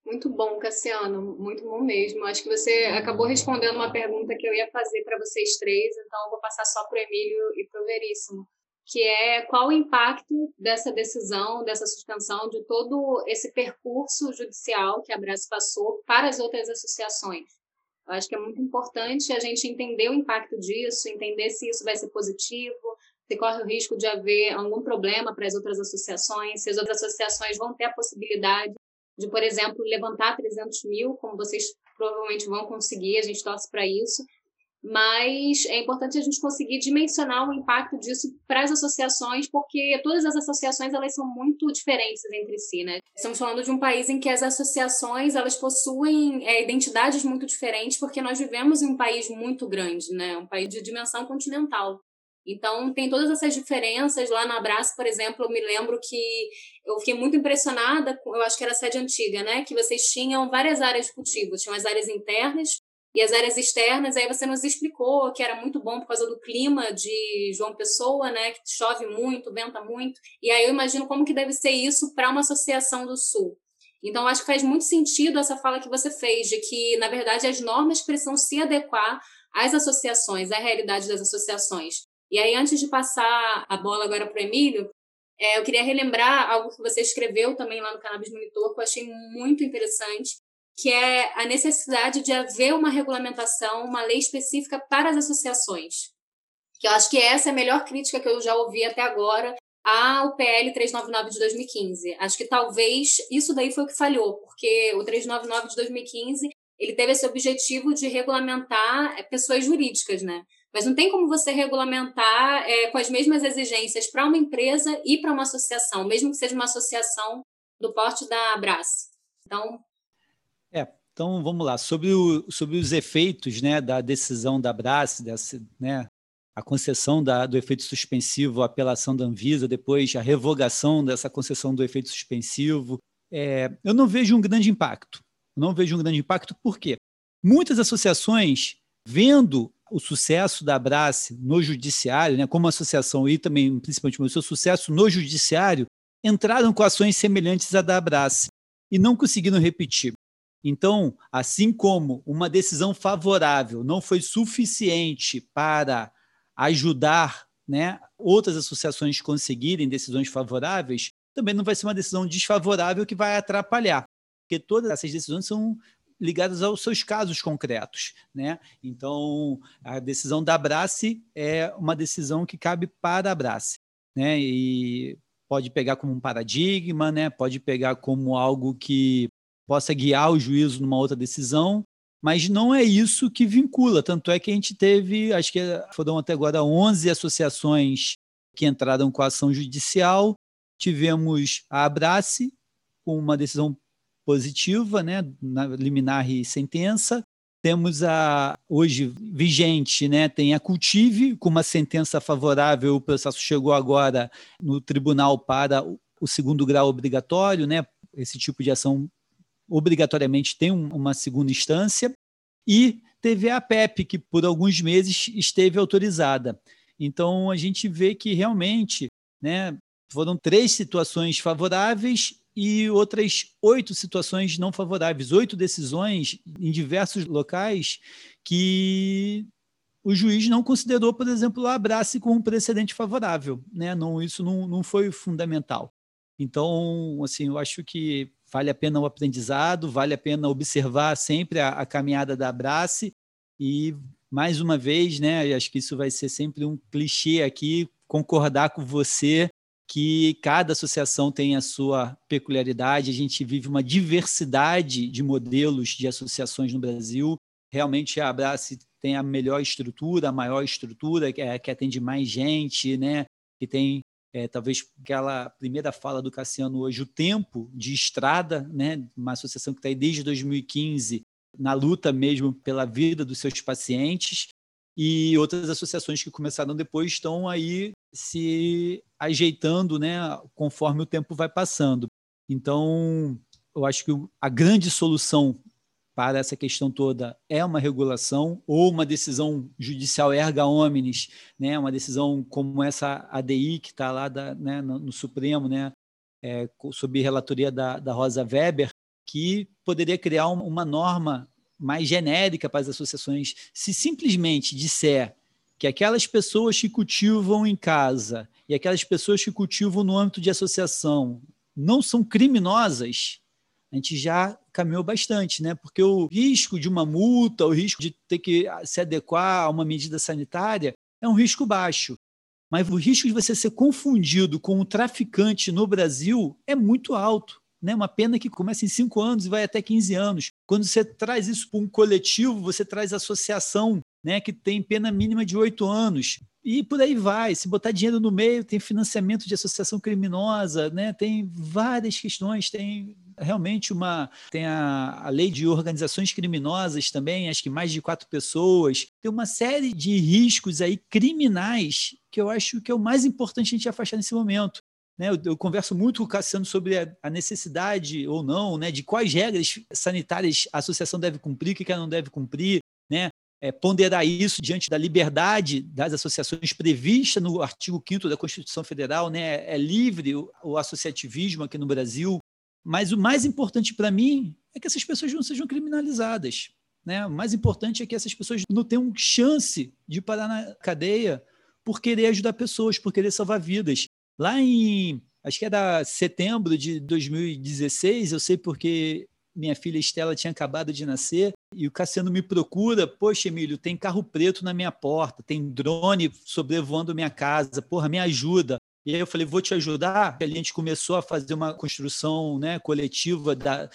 Speaker 2: Muito bom, Cassiano, muito bom mesmo. Acho que você acabou respondendo uma pergunta que eu ia fazer para vocês três, então eu vou passar só para o Emílio e para o Veríssimo, que é qual o impacto dessa decisão, dessa suspensão, de todo esse percurso judicial que a Abraço passou para as outras associações. Eu acho que é muito importante a gente entender o impacto disso, entender se isso vai ser positivo, se corre o risco de haver algum problema para as outras associações, se as outras associações vão ter a possibilidade de, por exemplo, levantar 300 mil, como vocês provavelmente vão conseguir, a gente torce para isso, mas é importante a gente conseguir dimensionar o impacto disso para as associações, porque todas as associações elas são muito diferentes entre si, né? Estamos falando de um país em que as associações elas possuem é, identidades muito diferentes, porque nós vivemos em um país muito grande, né? Um país de dimensão continental. Então, tem todas essas diferenças. Lá na Abraço, por exemplo, eu me lembro que eu fiquei muito impressionada, eu acho que era a sede antiga, né? Que vocês tinham várias áreas de cultivo. Tinham as áreas internas e as áreas externas. Aí você nos explicou que era muito bom por causa do clima de João Pessoa, né? Que chove muito, venta muito. E aí eu imagino como que deve ser isso para uma associação do Sul. Então, acho que faz muito sentido essa fala que você fez, de que, na verdade, as normas precisam se adequar às associações, à realidade das associações. E aí, antes de passar a bola agora para o Emílio, é, eu queria relembrar algo que você escreveu também lá no Cannabis Monitor, que eu achei muito interessante, que é a necessidade de haver uma regulamentação, uma lei específica para as associações. Que eu acho que essa é a melhor crítica que eu já ouvi até agora ao PL 399 de 2015. Acho que talvez isso daí foi o que falhou, porque o 399 de 2015 ele teve esse objetivo de regulamentar é, pessoas jurídicas, né? Mas não tem como você regulamentar é, com as mesmas exigências para uma empresa e para uma associação, mesmo que seja uma associação do porte da Abras. Então.
Speaker 3: Então vamos lá. Sobre, o, sobre os efeitos né, da decisão da Abras, dessa, né, a concessão da, do efeito suspensivo, a apelação da Anvisa, depois a revogação dessa concessão do efeito suspensivo, é, eu não vejo um grande impacto. Eu não vejo um grande impacto, por quê? Muitas associações, vendo o sucesso da Abrace no judiciário, né, como associação e também, principalmente, o seu sucesso no judiciário, entraram com ações semelhantes à da Abrace e não conseguiram repetir. Então, assim como uma decisão favorável não foi suficiente para ajudar né, outras associações conseguirem decisões favoráveis, também não vai ser uma decisão desfavorável que vai atrapalhar, porque todas essas decisões são ligadas aos seus casos concretos. Né? Então, a decisão da Abrace é uma decisão que cabe para a Abrace. Né? E pode pegar como um paradigma, né? pode pegar como algo que possa guiar o juízo numa outra decisão, mas não é isso que vincula. Tanto é que a gente teve, acho que foram até agora 11 associações que entraram com a ação judicial. Tivemos a Abrace, com uma decisão positiva, né, na liminar e sentença. Temos a hoje vigente, né, tem a Cultive com uma sentença favorável, o processo chegou agora no tribunal para o segundo grau obrigatório, né? Esse tipo de ação obrigatoriamente tem uma segunda instância e teve a PEP que por alguns meses esteve autorizada. Então a gente vê que realmente, né, foram três situações favoráveis e outras oito situações não favoráveis, oito decisões em diversos locais que o juiz não considerou, por exemplo, o abraço como um precedente favorável. Né? Não, isso não, não foi fundamental. Então, assim, eu acho que vale a pena o aprendizado, vale a pena observar sempre a, a caminhada da Abrace e, mais uma vez, né, acho que isso vai ser sempre um clichê aqui, concordar com você que cada associação tem a sua peculiaridade, a gente vive uma diversidade de modelos de associações no Brasil. Realmente a Abrace tem a melhor estrutura, a maior estrutura, que, é, que atende mais gente, né? que tem é, talvez aquela primeira fala do Cassiano hoje, o tempo de estrada, né? uma associação que está aí desde 2015, na luta mesmo pela vida dos seus pacientes, e outras associações que começaram depois estão aí se ajeitando né, conforme o tempo vai passando. Então, eu acho que a grande solução para essa questão toda é uma regulação ou uma decisão judicial erga omnes, né, uma decisão como essa ADI que está lá da, né, no, no, Supremo, né, é, sob relatoria da, da Rosa Weber, que poderia criar uma norma mais genérica para as associações. Se simplesmente disser que aquelas pessoas que cultivam em casa e aquelas pessoas que cultivam no âmbito de associação não são criminosas, a gente já caminhou bastante, né? Porque o risco de uma multa, o risco de ter que se adequar a uma medida sanitária é um risco baixo. Mas o risco de você ser confundido com um traficante no Brasil é muito alto. Né? Uma pena que começa em 5 anos e vai até 15 anos. Quando você traz isso para um coletivo, você traz associação né, que tem pena mínima de 8 anos. E por aí vai. Se botar dinheiro no meio, tem financiamento de associação criminosa, né? tem várias questões, tem realmente uma. Tem a, a lei de organizações criminosas também, acho que mais de quatro pessoas. Tem uma série de riscos aí criminais que eu acho que é o mais importante a gente afastar nesse momento. Né, eu, eu, converso muito com o Cassiano sobre a, a, necessidade ou não, né, de quais regras sanitárias a associação deve cumprir, o que ela não deve cumprir, né, é, ponderar isso diante da liberdade das associações prevista no artigo 5 da Constituição Federal, né, é livre o, o associativismo aqui no Brasil, mas o mais importante para mim é que essas pessoas não sejam criminalizadas. Né? O mais importante é que essas pessoas não tenham chance de parar na cadeia por querer ajudar pessoas, por querer salvar vidas. Lá em, acho que era setembro de 2016, eu sei porque minha filha Estela tinha acabado de nascer, e o Cassiano me procura, poxa, Emílio, tem carro preto na minha porta, tem drone sobrevoando minha casa, porra, me ajuda. E aí eu falei, vou te ajudar. Ali a gente começou a fazer uma construção né, coletiva, da,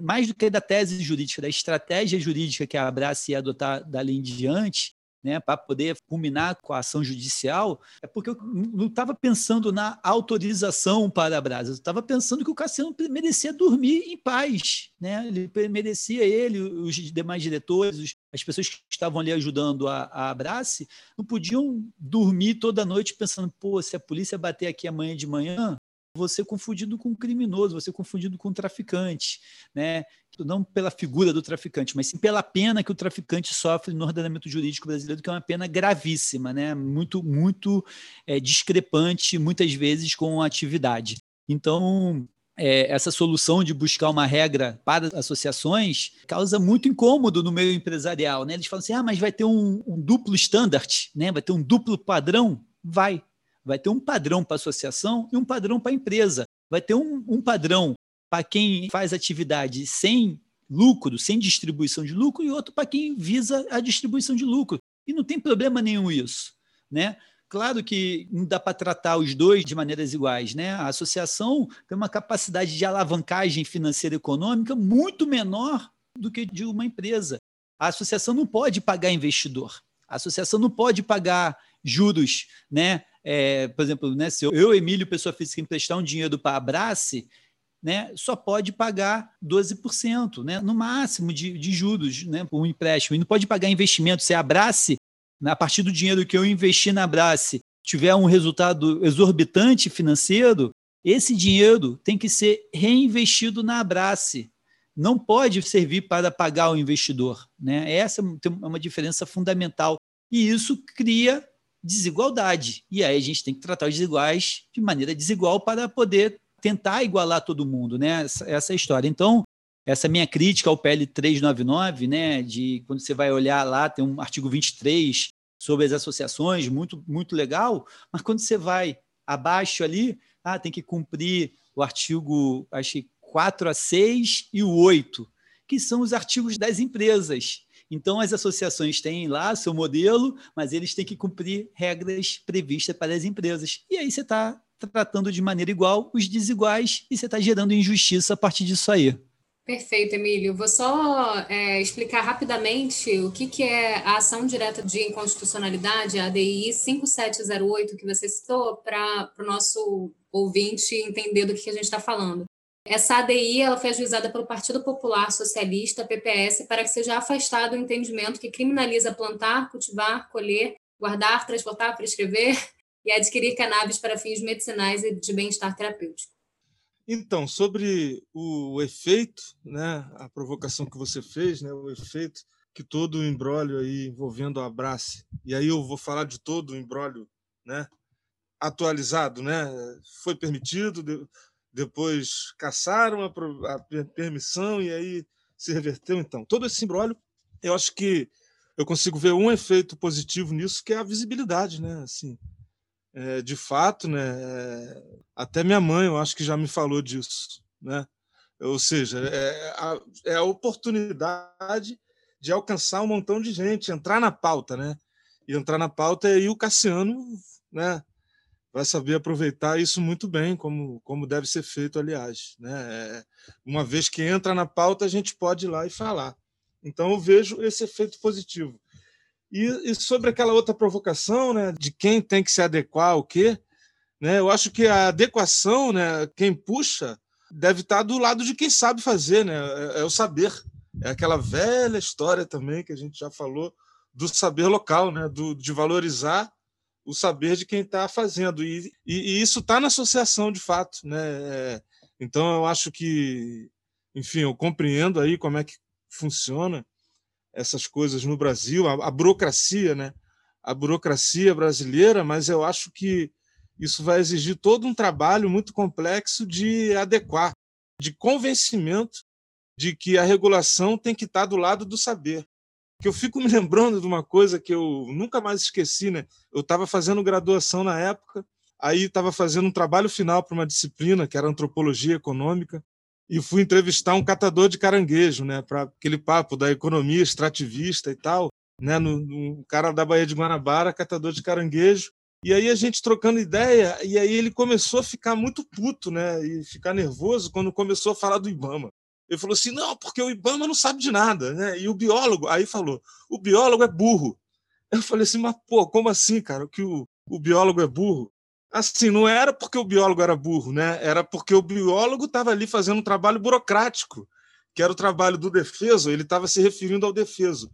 Speaker 3: mais do que da tese jurídica, da estratégia jurídica que a Abraça ia adotar dali em diante, né, para poder culminar com a ação judicial, é porque eu não estava pensando na autorização para a Brasa, eu estava pensando que o Cassiano merecia dormir em paz. Né? Ele merecia, ele, os demais diretores, as pessoas que estavam ali ajudando a, a Abrace, não podiam dormir toda noite pensando, pô, se a polícia bater aqui amanhã de manhã, você confundido com um criminoso, você confundido com um traficante, né? Não pela figura do traficante, mas sim pela pena que o traficante sofre no ordenamento jurídico brasileiro, que é uma pena gravíssima, né? Muito, muito é, discrepante, muitas vezes com a atividade. Então, é, essa solução de buscar uma regra para associações causa muito incômodo no meio empresarial, né? Eles falam assim, ah, mas vai ter um, um duplo standard, né? Vai ter um duplo padrão? Vai, Vai ter um padrão para a associação e um padrão para a empresa. Vai ter um, um padrão para quem faz atividade sem lucro, sem distribuição de lucro, e outro para quem visa a distribuição de lucro. E não tem problema nenhum isso. Né? Claro que não dá para tratar os dois de maneiras iguais. Né? A associação tem uma capacidade de alavancagem financeira e econômica muito menor do que de uma empresa. A associação não pode pagar investidor. A associação não pode pagar juros né, é, por exemplo, né, se eu, eu, Emílio, pessoa física, emprestar um dinheiro para a Abrace, né, só pode pagar 12%, né, no máximo de, de juros né, por um empréstimo. E não pode pagar investimento. Se a Abrace, a partir do dinheiro que eu investi na Abrace, tiver um resultado exorbitante financeiro, esse dinheiro tem que ser reinvestido na Abrace. Não pode servir para pagar o investidor. Né? Essa é uma diferença fundamental. E isso cria desigualdade. E aí a gente tem que tratar os desiguais de maneira desigual para poder tentar igualar todo mundo, né? Essa, essa história. Então, essa minha crítica ao PL 399, né, de quando você vai olhar lá, tem um artigo 23 sobre as associações, muito muito legal, mas quando você vai abaixo ali, ah, tem que cumprir o artigo, acho que 4 a 6 e o 8, que são os artigos das empresas. Então, as associações têm lá seu modelo, mas eles têm que cumprir regras previstas para as empresas. E aí você está tratando de maneira igual os desiguais e você está gerando injustiça a partir disso aí.
Speaker 2: Perfeito, Emílio. Vou só é, explicar rapidamente o que, que é a ação direta de inconstitucionalidade, a ADI 5708, que você citou, para o nosso ouvinte entender do que, que a gente está falando. Essa ADI ela foi ajuizada pelo Partido Popular Socialista, PPS, para que seja afastado o entendimento que criminaliza plantar, cultivar, colher, guardar, transportar, prescrever e adquirir cannabis para fins medicinais e de bem-estar terapêutico.
Speaker 4: Então, sobre o efeito, né, a provocação que você fez, né, o efeito que todo o embrólio aí envolvendo a Abrace, e aí eu vou falar de todo o embrólio, né, atualizado, né, foi permitido, depois caçaram a, a permissão e aí se reverteu. Então, todo esse embrólio, eu acho que eu consigo ver um efeito positivo nisso, que é a visibilidade, né? Assim, é, de fato, né? É, até minha mãe, eu acho que já me falou disso, né? Ou seja, é a, é a oportunidade de alcançar um montão de gente, entrar na pauta, né? E entrar na pauta e o Cassiano, né? vai saber aproveitar isso muito bem, como, como deve ser feito, aliás. Né? É, uma vez que entra na pauta, a gente pode ir lá e falar. Então, eu vejo esse efeito positivo. E, e sobre aquela outra provocação, né, de quem tem que se adequar ao quê, né, eu acho que a adequação, né, quem puxa, deve estar do lado de quem sabe fazer, né, é, é o saber. É aquela velha história também que a gente já falou do saber local, né, do, de valorizar o saber de quem está fazendo. E, e, e isso está na associação, de fato. Né? É, então, eu acho que, enfim, eu compreendo aí como é que funciona essas coisas no Brasil, a, a burocracia, né? a burocracia brasileira, mas eu acho que isso vai exigir todo um trabalho muito complexo de adequar, de convencimento de que a regulação tem que estar do lado do saber que eu fico me lembrando de uma coisa que eu nunca mais esqueci, né? Eu estava fazendo graduação na época, aí estava fazendo um trabalho final para uma disciplina que era antropologia econômica e fui entrevistar um catador de caranguejo, né? Para aquele papo da economia extrativista e tal, né? No, no cara da Baía de Guanabara, catador de caranguejo. E aí a gente trocando ideia, e aí ele começou a ficar muito puto, né? E ficar nervoso quando começou a falar do Ibama. Ele falou assim: não, porque o Ibama não sabe de nada, né? E o biólogo, aí falou: o biólogo é burro. Eu falei assim: mas pô, como assim, cara? Que o, o biólogo é burro? Assim, não era porque o biólogo era burro, né? Era porque o biólogo estava ali fazendo um trabalho burocrático, que era o trabalho do defeso, ele estava se referindo ao defeso.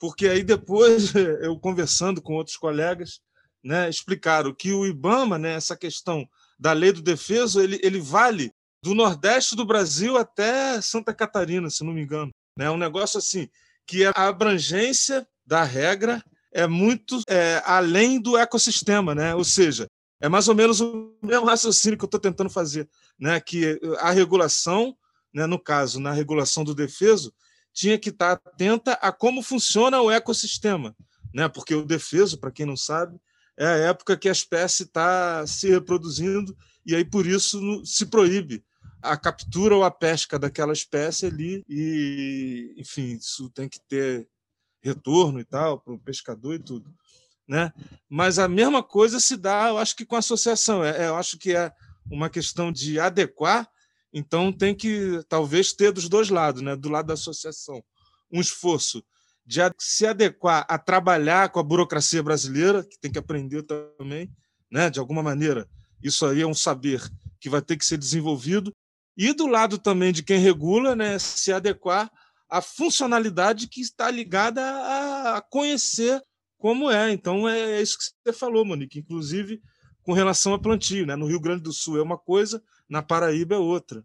Speaker 4: Porque aí depois, eu conversando com outros colegas, né, explicaram que o IBAMA, né, essa questão da lei do defeso, ele, ele vale do Nordeste do Brasil até Santa Catarina, se não me engano. É um negócio assim, que a abrangência da regra é muito é, além do ecossistema, né? ou seja, é mais ou menos o mesmo raciocínio que eu estou tentando fazer, né? que a regulação, né, no caso, na regulação do defeso, tinha que estar atenta a como funciona o ecossistema, né? porque o defeso, para quem não sabe, é a época que a espécie está se reproduzindo e aí por isso se proíbe a captura ou a pesca daquela espécie ali e, enfim, isso tem que ter retorno e tal para o pescador e tudo, né? Mas a mesma coisa se dá, eu acho que com a associação. É, eu acho que é uma questão de adequar. Então tem que talvez ter dos dois lados, né? Do lado da associação, um esforço de se adequar a trabalhar com a burocracia brasileira, que tem que aprender também, né? De alguma maneira, isso aí é um saber que vai ter que ser desenvolvido e do lado também de quem regula, né, se adequar à funcionalidade que está ligada a conhecer como é. Então é, é isso que você falou, Monique, inclusive com relação a plantio, né? No Rio Grande do Sul é uma coisa, na Paraíba é outra.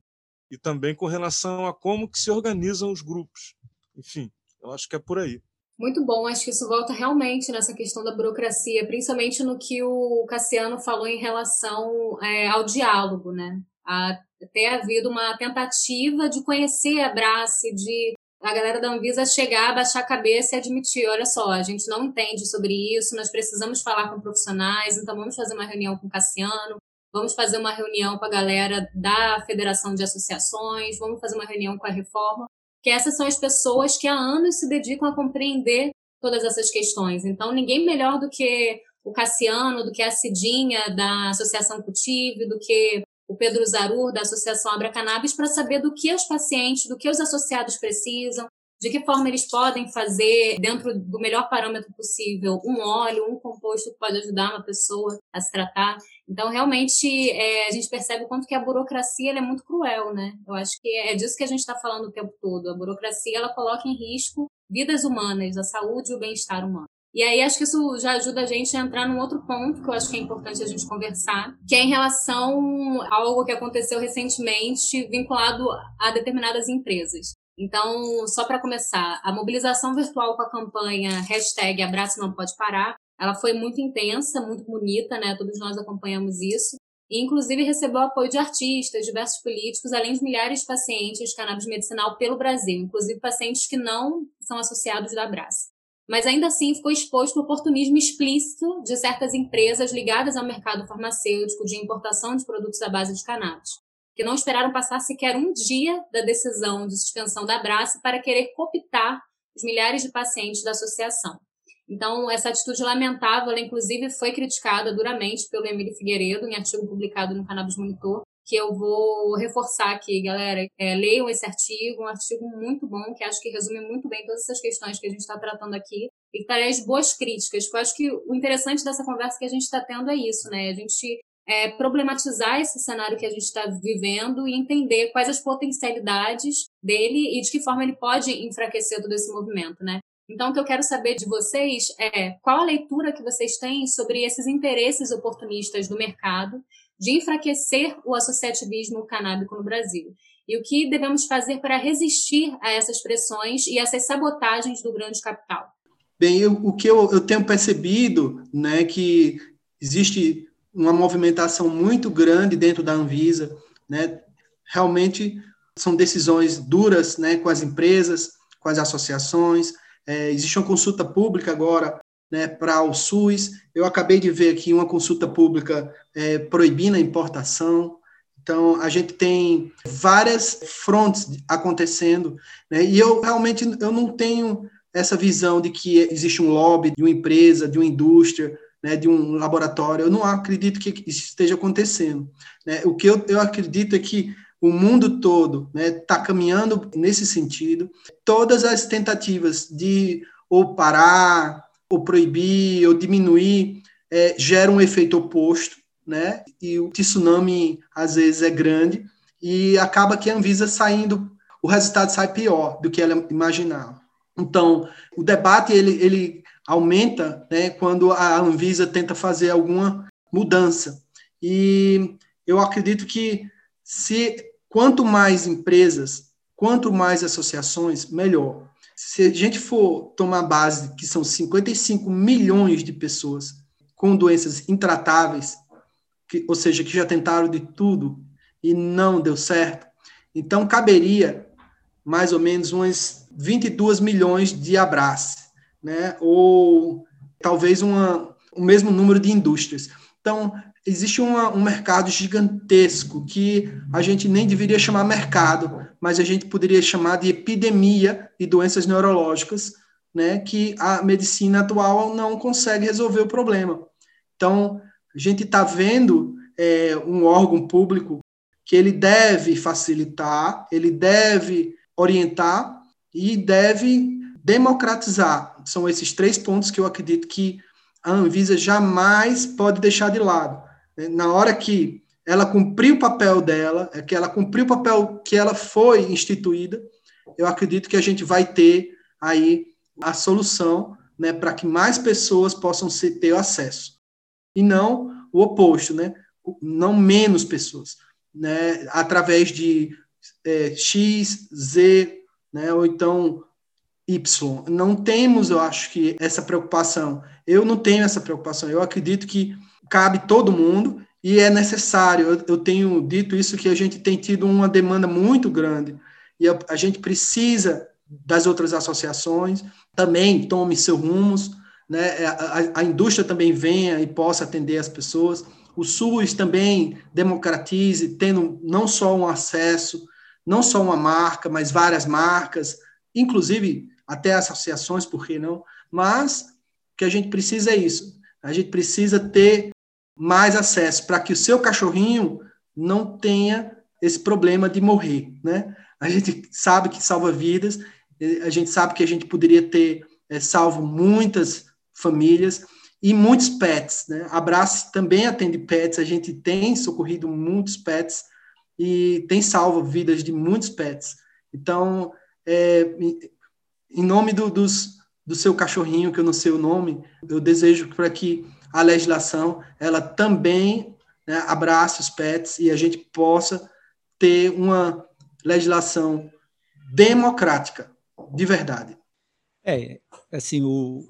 Speaker 4: E também com relação a como que se organizam os grupos. Enfim, eu acho que é por aí.
Speaker 2: Muito bom, acho que isso volta realmente nessa questão da burocracia, principalmente no que o Cassiano falou em relação é, ao diálogo, né? a ter havido uma tentativa de conhecer a Brace, de a galera da Anvisa chegar, baixar a cabeça e admitir, olha só, a gente não entende sobre isso, nós precisamos falar com profissionais, então vamos fazer uma reunião com o Cassiano, vamos fazer uma reunião com a galera da Federação de Associações, vamos fazer uma reunião com a Reforma, que essas são as pessoas que há anos se dedicam a compreender todas essas questões. Então, ninguém melhor do que o Cassiano, do que a Cidinha da Associação Cultive, do que o Pedro Zarur, da Associação Abra Cannabis, para saber do que os pacientes, do que os associados precisam, de que forma eles podem fazer, dentro do melhor parâmetro possível, um óleo, um composto que pode ajudar uma pessoa a se tratar. Então, realmente, é, a gente percebe o quanto que a burocracia é muito cruel, né? Eu acho que é disso que a gente está falando o tempo todo. A burocracia, ela coloca em risco vidas humanas, a saúde e o bem-estar humano. E aí acho que isso já ajuda a gente a entrar num outro ponto que eu acho que é importante a gente conversar, que é em relação a algo que aconteceu recentemente vinculado a determinadas empresas. Então, só para começar, a mobilização virtual com a campanha hashtag Abraço Não Pode Parar, ela foi muito intensa, muito bonita, né? Todos nós acompanhamos isso. E, inclusive, recebeu apoio de artistas, diversos políticos, além de milhares de pacientes de cannabis medicinal pelo Brasil, inclusive pacientes que não são associados da Abraço. Mas, ainda assim, ficou exposto o oportunismo explícito de certas empresas ligadas ao mercado farmacêutico de importação de produtos à base de cannabis que não esperaram passar sequer um dia da decisão de suspensão da Abraço para querer cooptar os milhares de pacientes da associação. Então, essa atitude lamentável, ela, inclusive, foi criticada duramente pelo Emílio Figueiredo, em artigo publicado no Cannabis Monitor, que eu vou reforçar aqui, galera. É, leiam esse artigo, um artigo muito bom, que acho que resume muito bem todas essas questões que a gente está tratando aqui, e que traz boas críticas. Eu acho que o interessante dessa conversa que a gente está tendo é isso, né? A gente é, problematizar esse cenário que a gente está vivendo e entender quais as potencialidades dele e de que forma ele pode enfraquecer todo esse movimento, né? Então, o que eu quero saber de vocês é qual a leitura que vocês têm sobre esses interesses oportunistas do mercado de enfraquecer o associativismo canábico no Brasil. E o que devemos fazer para resistir a essas pressões e essas sabotagens do grande capital?
Speaker 5: Bem, eu, o que eu, eu tenho percebido, né, que existe uma movimentação muito grande dentro da Anvisa, né? Realmente são decisões duras, né, com as empresas, com as associações. É, existe uma consulta pública agora, né, para o SUS. Eu acabei de ver aqui uma consulta pública é, proibindo a importação. Então, a gente tem várias frontes acontecendo, né? E eu realmente eu não tenho essa visão de que existe um lobby de uma empresa, de uma indústria, né, de um laboratório. Eu não acredito que isso esteja acontecendo. Né? O que eu, eu acredito é que o mundo todo está né, tá caminhando nesse sentido. Todas as tentativas de ou parar, ou proibir, ou diminuir, é, geram um efeito oposto, né? E o tsunami, às vezes, é grande, e acaba que a Anvisa saindo, o resultado sai pior do que ela imaginava. Então, o debate, ele, ele aumenta né, quando a Anvisa tenta fazer alguma mudança. E eu acredito que se quanto mais empresas, quanto mais associações, melhor. Se a gente for tomar base que são 55 milhões de pessoas com doenças intratáveis, que, ou seja, que já tentaram de tudo e não deu certo, então caberia mais ou menos umas 22 milhões de abraços né? ou talvez uma, o mesmo número de indústrias. Então, existe uma, um mercado gigantesco que a gente nem deveria chamar mercado, mas a gente poderia chamar de epidemia de doenças neurológicas, né, que a medicina atual não consegue resolver o problema. Então, a gente está vendo é, um órgão público que ele deve facilitar, ele deve orientar e deve democratizar são esses três pontos que eu acredito que a Anvisa jamais pode deixar de lado. Né? Na hora que ela cumpriu o papel dela, é que ela cumpriu o papel que ela foi instituída, eu acredito que a gente vai ter aí a solução né, para que mais pessoas possam ser, ter acesso. E não o oposto, né? não menos pessoas, né? através de é, X, Z, né? ou então Y. Não temos, eu acho que, essa preocupação. Eu não tenho essa preocupação. Eu acredito que cabe todo mundo e é necessário. Eu, tenho dito isso que a gente tem tido uma demanda muito grande e a, a gente precisa das outras associações também tome seus rumos, né? A, a, indústria também venha e possa atender as pessoas. O SUS também democratize, tendo não só um acesso, não só uma marca, mas várias marcas, inclusive até associações, por que não? Mas o que a gente precisa é isso. A gente precisa ter mais acesso para que o seu cachorrinho não tenha esse problema de morrer, né? A gente sabe que salva vidas a gente sabe que a gente poderia ter é, salvo muitas famílias e muitos pets. Né? Abraço também atende pets, a gente tem socorrido muitos pets e tem salvo vidas de muitos pets. Então, é, em nome do, dos, do seu cachorrinho, que eu não sei o nome, eu desejo para que a legislação ela também né, abrace os pets e a gente possa ter uma legislação democrática, de verdade.
Speaker 3: É, assim, o,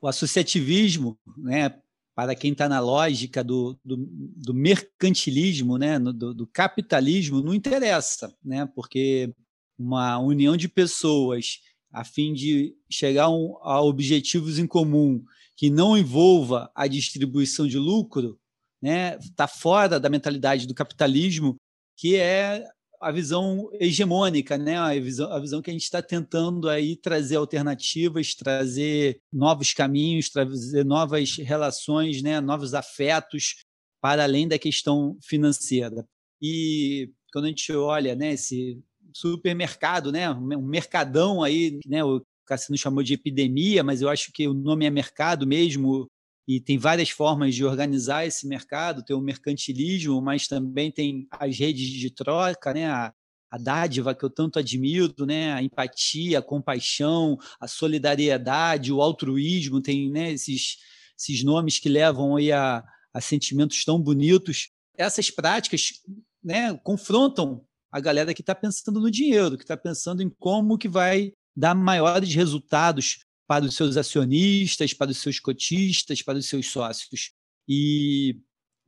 Speaker 3: o associativismo, né, para quem está na lógica do, do, do mercantilismo, né, do, do, capitalismo, não interessa, né, porque uma união de pessoas a fim de chegar a objetivos em comum que não envolva a distribuição de lucro, né, está fora da mentalidade do capitalismo, que é a visão hegemônica, né? a, visão, a visão que a gente está tentando aí trazer alternativas, trazer novos caminhos, trazer novas relações, né? novos afetos para além da questão financeira. E quando a gente olha né, esse supermercado, né, um mercadão aí, né, Cassino chamou de epidemia, mas eu acho que o nome é mercado mesmo, e tem várias formas de organizar esse mercado, tem o mercantilismo, mas também tem as redes de troca, né? A, a dádiva que eu tanto admiro, né? A empatia, a compaixão, a solidariedade, o altruísmo, tem né, esses, esses nomes que levam aí a, a sentimentos tão bonitos. Essas práticas né, confrontam a galera que está pensando no dinheiro, que está pensando em como que vai dar maiores resultados para os seus acionistas, para os seus cotistas, para os seus sócios. E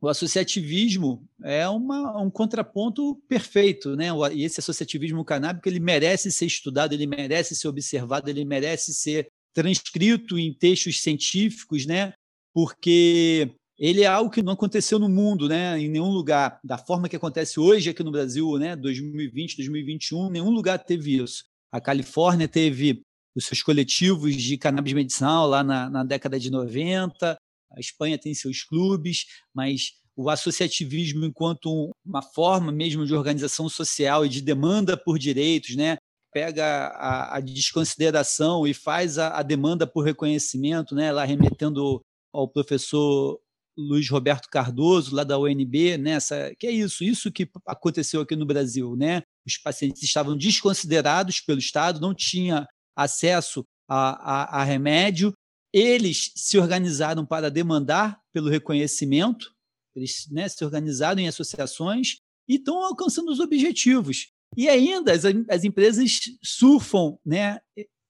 Speaker 3: o associativismo é uma, um contraponto perfeito, né? E esse associativismo canábico ele merece ser estudado, ele merece ser observado, ele merece ser transcrito em textos científicos, né? Porque ele é algo que não aconteceu no mundo, né? Em nenhum lugar, da forma que acontece hoje aqui no Brasil, né? 2020, 2021, nenhum lugar teve isso. A Califórnia teve os seus coletivos de cannabis medicinal lá na, na década de 90, a Espanha tem seus clubes, mas o associativismo enquanto uma forma mesmo de organização social e de demanda por direitos, né? pega a, a desconsideração e faz a, a, demanda por reconhecimento, né? lá remetendo ao professor Luiz Roberto Cardoso, lá da UNB, né? que é isso, isso que aconteceu aqui no Brasil, né? Os pacientes estavam desconsiderados pelo Estado, não tinha acesso a, a, a remédio. Eles se organizaram para demandar pelo reconhecimento, eles né, se organizaram em associações e estão alcançando os objetivos. E ainda as, as empresas surfam né,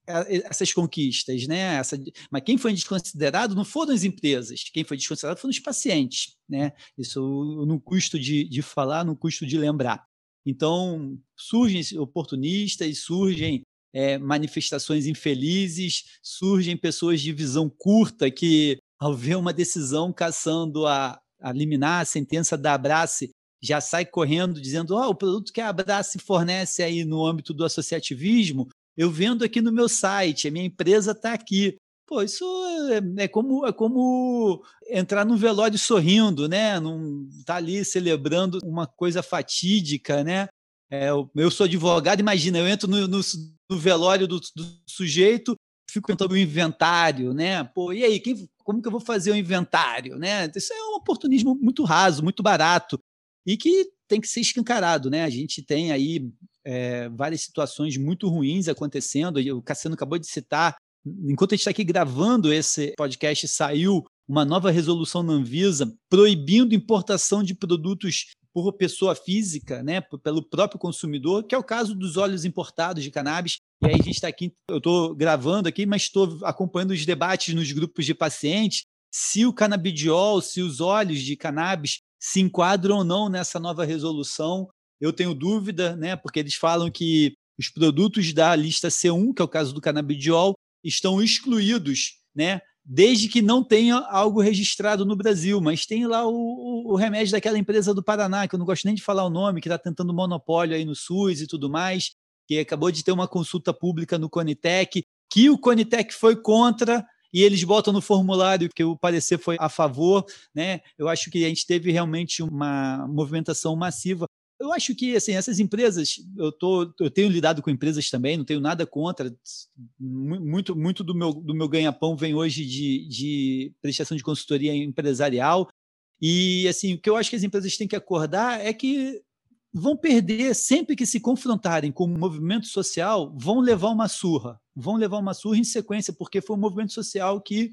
Speaker 3: essas conquistas, né? Essa, mas quem foi desconsiderado não foram as empresas, quem foi desconsiderado foram os pacientes, né? Isso no custo de, de falar, no custo de lembrar. Então surgem oportunistas, surgem é, manifestações infelizes, surgem pessoas de visão curta que, ao ver uma decisão caçando a, a liminar a sentença da Abrace, já sai correndo dizendo: oh, o produto que a Abrace fornece aí no âmbito do associativismo, eu vendo aqui no meu site, a minha empresa está aqui. Pô, isso é, é, como, é como entrar num velório sorrindo, né? Não tá ali celebrando uma coisa fatídica, né? É, eu sou advogado, imagina, eu entro no, no, no velório do, do, sujeito, fico perguntando o inventário, né? Pô, e aí, quem, como que eu vou fazer o inventário, né? Isso é um oportunismo muito raso, muito barato e que tem que ser escancarado, né? A gente tem aí é, várias situações muito ruins acontecendo. O Cassiano acabou de citar, enquanto a gente está aqui gravando esse podcast, saiu uma nova resolução na Anvisa proibindo importação de produtos por pessoa física, né, pelo próprio consumidor, que é o caso dos óleos importados de cannabis. E aí a gente está aqui, eu estou gravando aqui, mas estou acompanhando os debates nos grupos de pacientes, se o canabidiol, se os óleos de cannabis se enquadram ou não nessa nova resolução. Eu tenho dúvida, né, porque eles falam que os produtos da lista C1, que é o caso do canabidiol, estão excluídos, né, desde que não tenha algo registrado no Brasil, mas tem lá o, o, remédio daquela empresa do Paraná, que eu não gosto nem de falar o nome, que está tentando monopólio aí no SUS e tudo mais, que acabou de ter uma consulta pública no Conitec, que o Conitec foi contra e eles botam no formulário que o parecer foi a favor, né? Eu acho que a gente teve realmente uma movimentação massiva eu acho que assim, essas empresas, eu, tô, eu tenho lidado com empresas também, não tenho nada contra. Muito, muito do meu, do meu ganha-pão vem hoje de, de prestação de consultoria empresarial. E assim, o que eu acho que as empresas têm que acordar é que vão perder sempre que se confrontarem com o movimento social, vão levar uma surra, vão levar uma surra em sequência, porque foi o movimento social que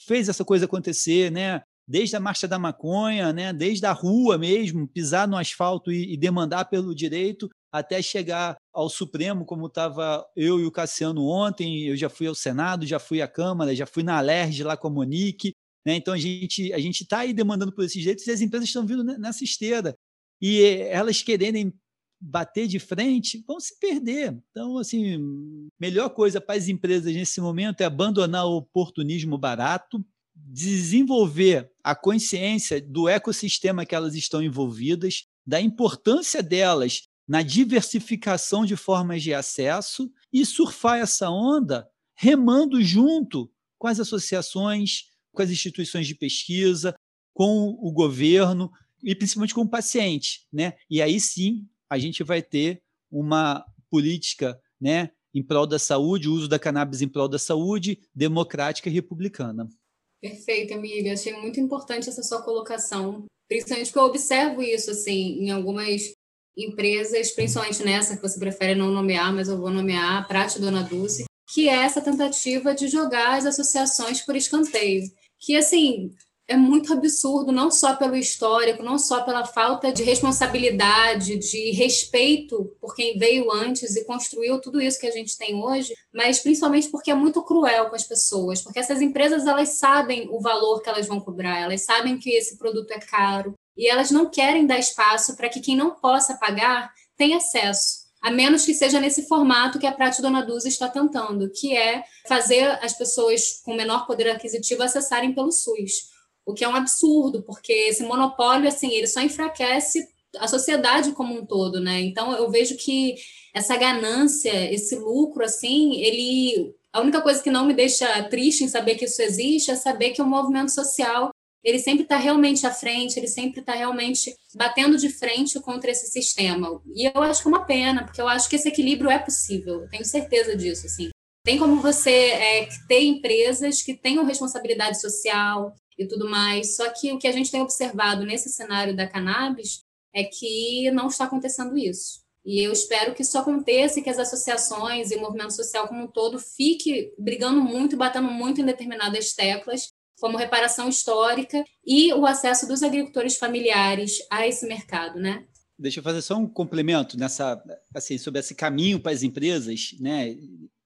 Speaker 3: fez essa coisa acontecer, né? Desde a marcha da maconha, né? Desde a rua mesmo, pisar no asfalto e, e demandar pelo direito, até chegar ao Supremo, como estava eu e o Cassiano ontem. Eu já fui ao Senado, já fui à Câmara, já fui na Alerj lá com a Monique. Né? Então a gente a gente está aí demandando por esses direitos e as empresas estão vindo nessa esteira e elas quererem bater de frente, vão se perder. Então, assim, melhor coisa para as empresas nesse momento é abandonar o oportunismo barato, desenvolver a consciência do ecossistema que elas estão envolvidas, da importância delas na diversificação de formas de acesso e surfar essa onda remando junto com as associações, com as instituições de pesquisa, com o governo, e principalmente com o paciente, né? E aí sim a gente vai ter uma política, né, em prol da saúde, o uso da cannabis em prol da saúde, democrática e republicana.
Speaker 2: Perfeito, amiga. Achei muito importante essa sua colocação, principalmente porque eu observo isso assim em algumas empresas, principalmente nessa que você prefere não nomear, mas eu vou nomear a Prate Dona Dulce, que é essa tentativa de jogar as associações por escanteio. Que assim, é muito absurdo, não só pelo histórico, não só pela falta de responsabilidade, de respeito por quem veio antes e construiu tudo isso que a gente tem hoje, mas principalmente porque é muito cruel com as pessoas, porque essas empresas elas sabem o valor que elas vão cobrar, elas sabem que esse produto é caro e elas não querem dar espaço para que quem não possa pagar tenha acesso a menos que seja nesse formato que a Prate Dona Duza está tentando, que é fazer as pessoas com menor poder aquisitivo acessarem pelo SUS o que é um absurdo, porque esse monopólio, assim, ele só enfraquece a sociedade como um todo, né? Então, eu vejo que essa ganância, esse lucro, assim, ele... A única coisa que não me deixa triste em saber que isso existe é saber que o movimento social ele sempre está realmente à frente, ele sempre está realmente batendo de frente contra esse sistema. E eu acho que é uma pena, porque eu acho que esse equilíbrio é possível, eu tenho certeza disso, assim. Tem como você é, ter empresas que tenham responsabilidade social, e tudo mais. Só que o que a gente tem observado nesse cenário da cannabis é que não está acontecendo isso. E eu espero que isso aconteça que as associações e o movimento social como um todo fique brigando muito batendo muito em determinadas teclas, como reparação histórica e o acesso dos agricultores familiares a esse mercado, né?
Speaker 3: Deixa eu fazer só um complemento nessa, assim, sobre esse caminho para as empresas, né?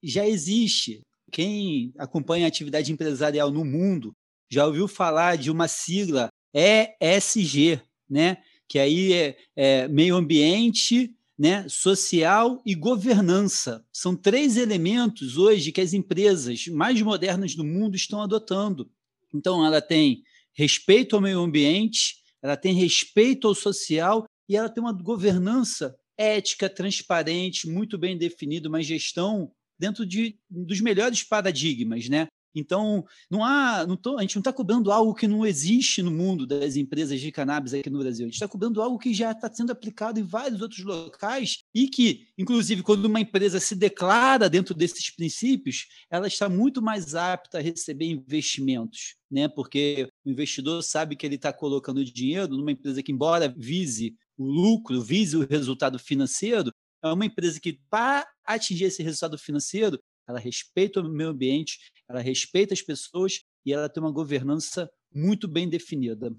Speaker 3: Já existe quem acompanha a atividade empresarial no mundo já ouviu falar de uma sigla ESG, né? que aí é, é meio ambiente, né, social e governança. São três elementos hoje que as empresas mais modernas do mundo estão adotando. Então, ela tem respeito ao meio ambiente, ela tem respeito ao social e ela tem uma governança ética, transparente, muito bem definida, uma gestão dentro de, dos melhores paradigmas, né? Então, não há, não tô, a gente não está cobrando algo que não existe no mundo das empresas de cannabis aqui no Brasil. A gente está cobrando algo que já está sendo aplicado em vários outros locais e que, inclusive, quando uma empresa se declara dentro desses princípios, ela está muito mais apta a receber investimentos, né? Porque o investidor sabe que ele está colocando dinheiro numa empresa que, embora vise o lucro, vise o resultado financeiro, é uma empresa que, para atingir esse resultado financeiro, ela respeita o meio ambiente, ela respeita as pessoas e ela tem uma governança muito bem definida.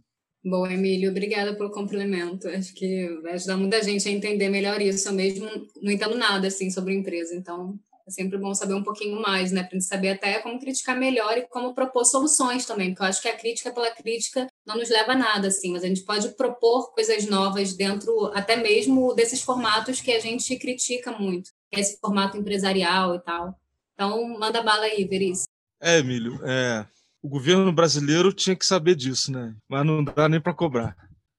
Speaker 2: Bom, Emílio, obrigada pelo complemento. Acho que vai ajudar muita gente a entender melhor isso. Eu mesmo não entendo nada assim sobre a empresa, então é sempre bom saber um pouquinho mais, né? Para gente saber até como criticar melhor e como propor soluções também, porque eu acho que a crítica pela crítica não nos leva a nada, assim, mas a gente pode propor coisas novas dentro até mesmo desses formatos que a gente critica muito, que é esse formato empresarial e tal. Então, manda bala aí, Veris.
Speaker 4: É, Emílio, é, o governo brasileiro tinha que saber disso, né? Mas não dá nem para cobrar.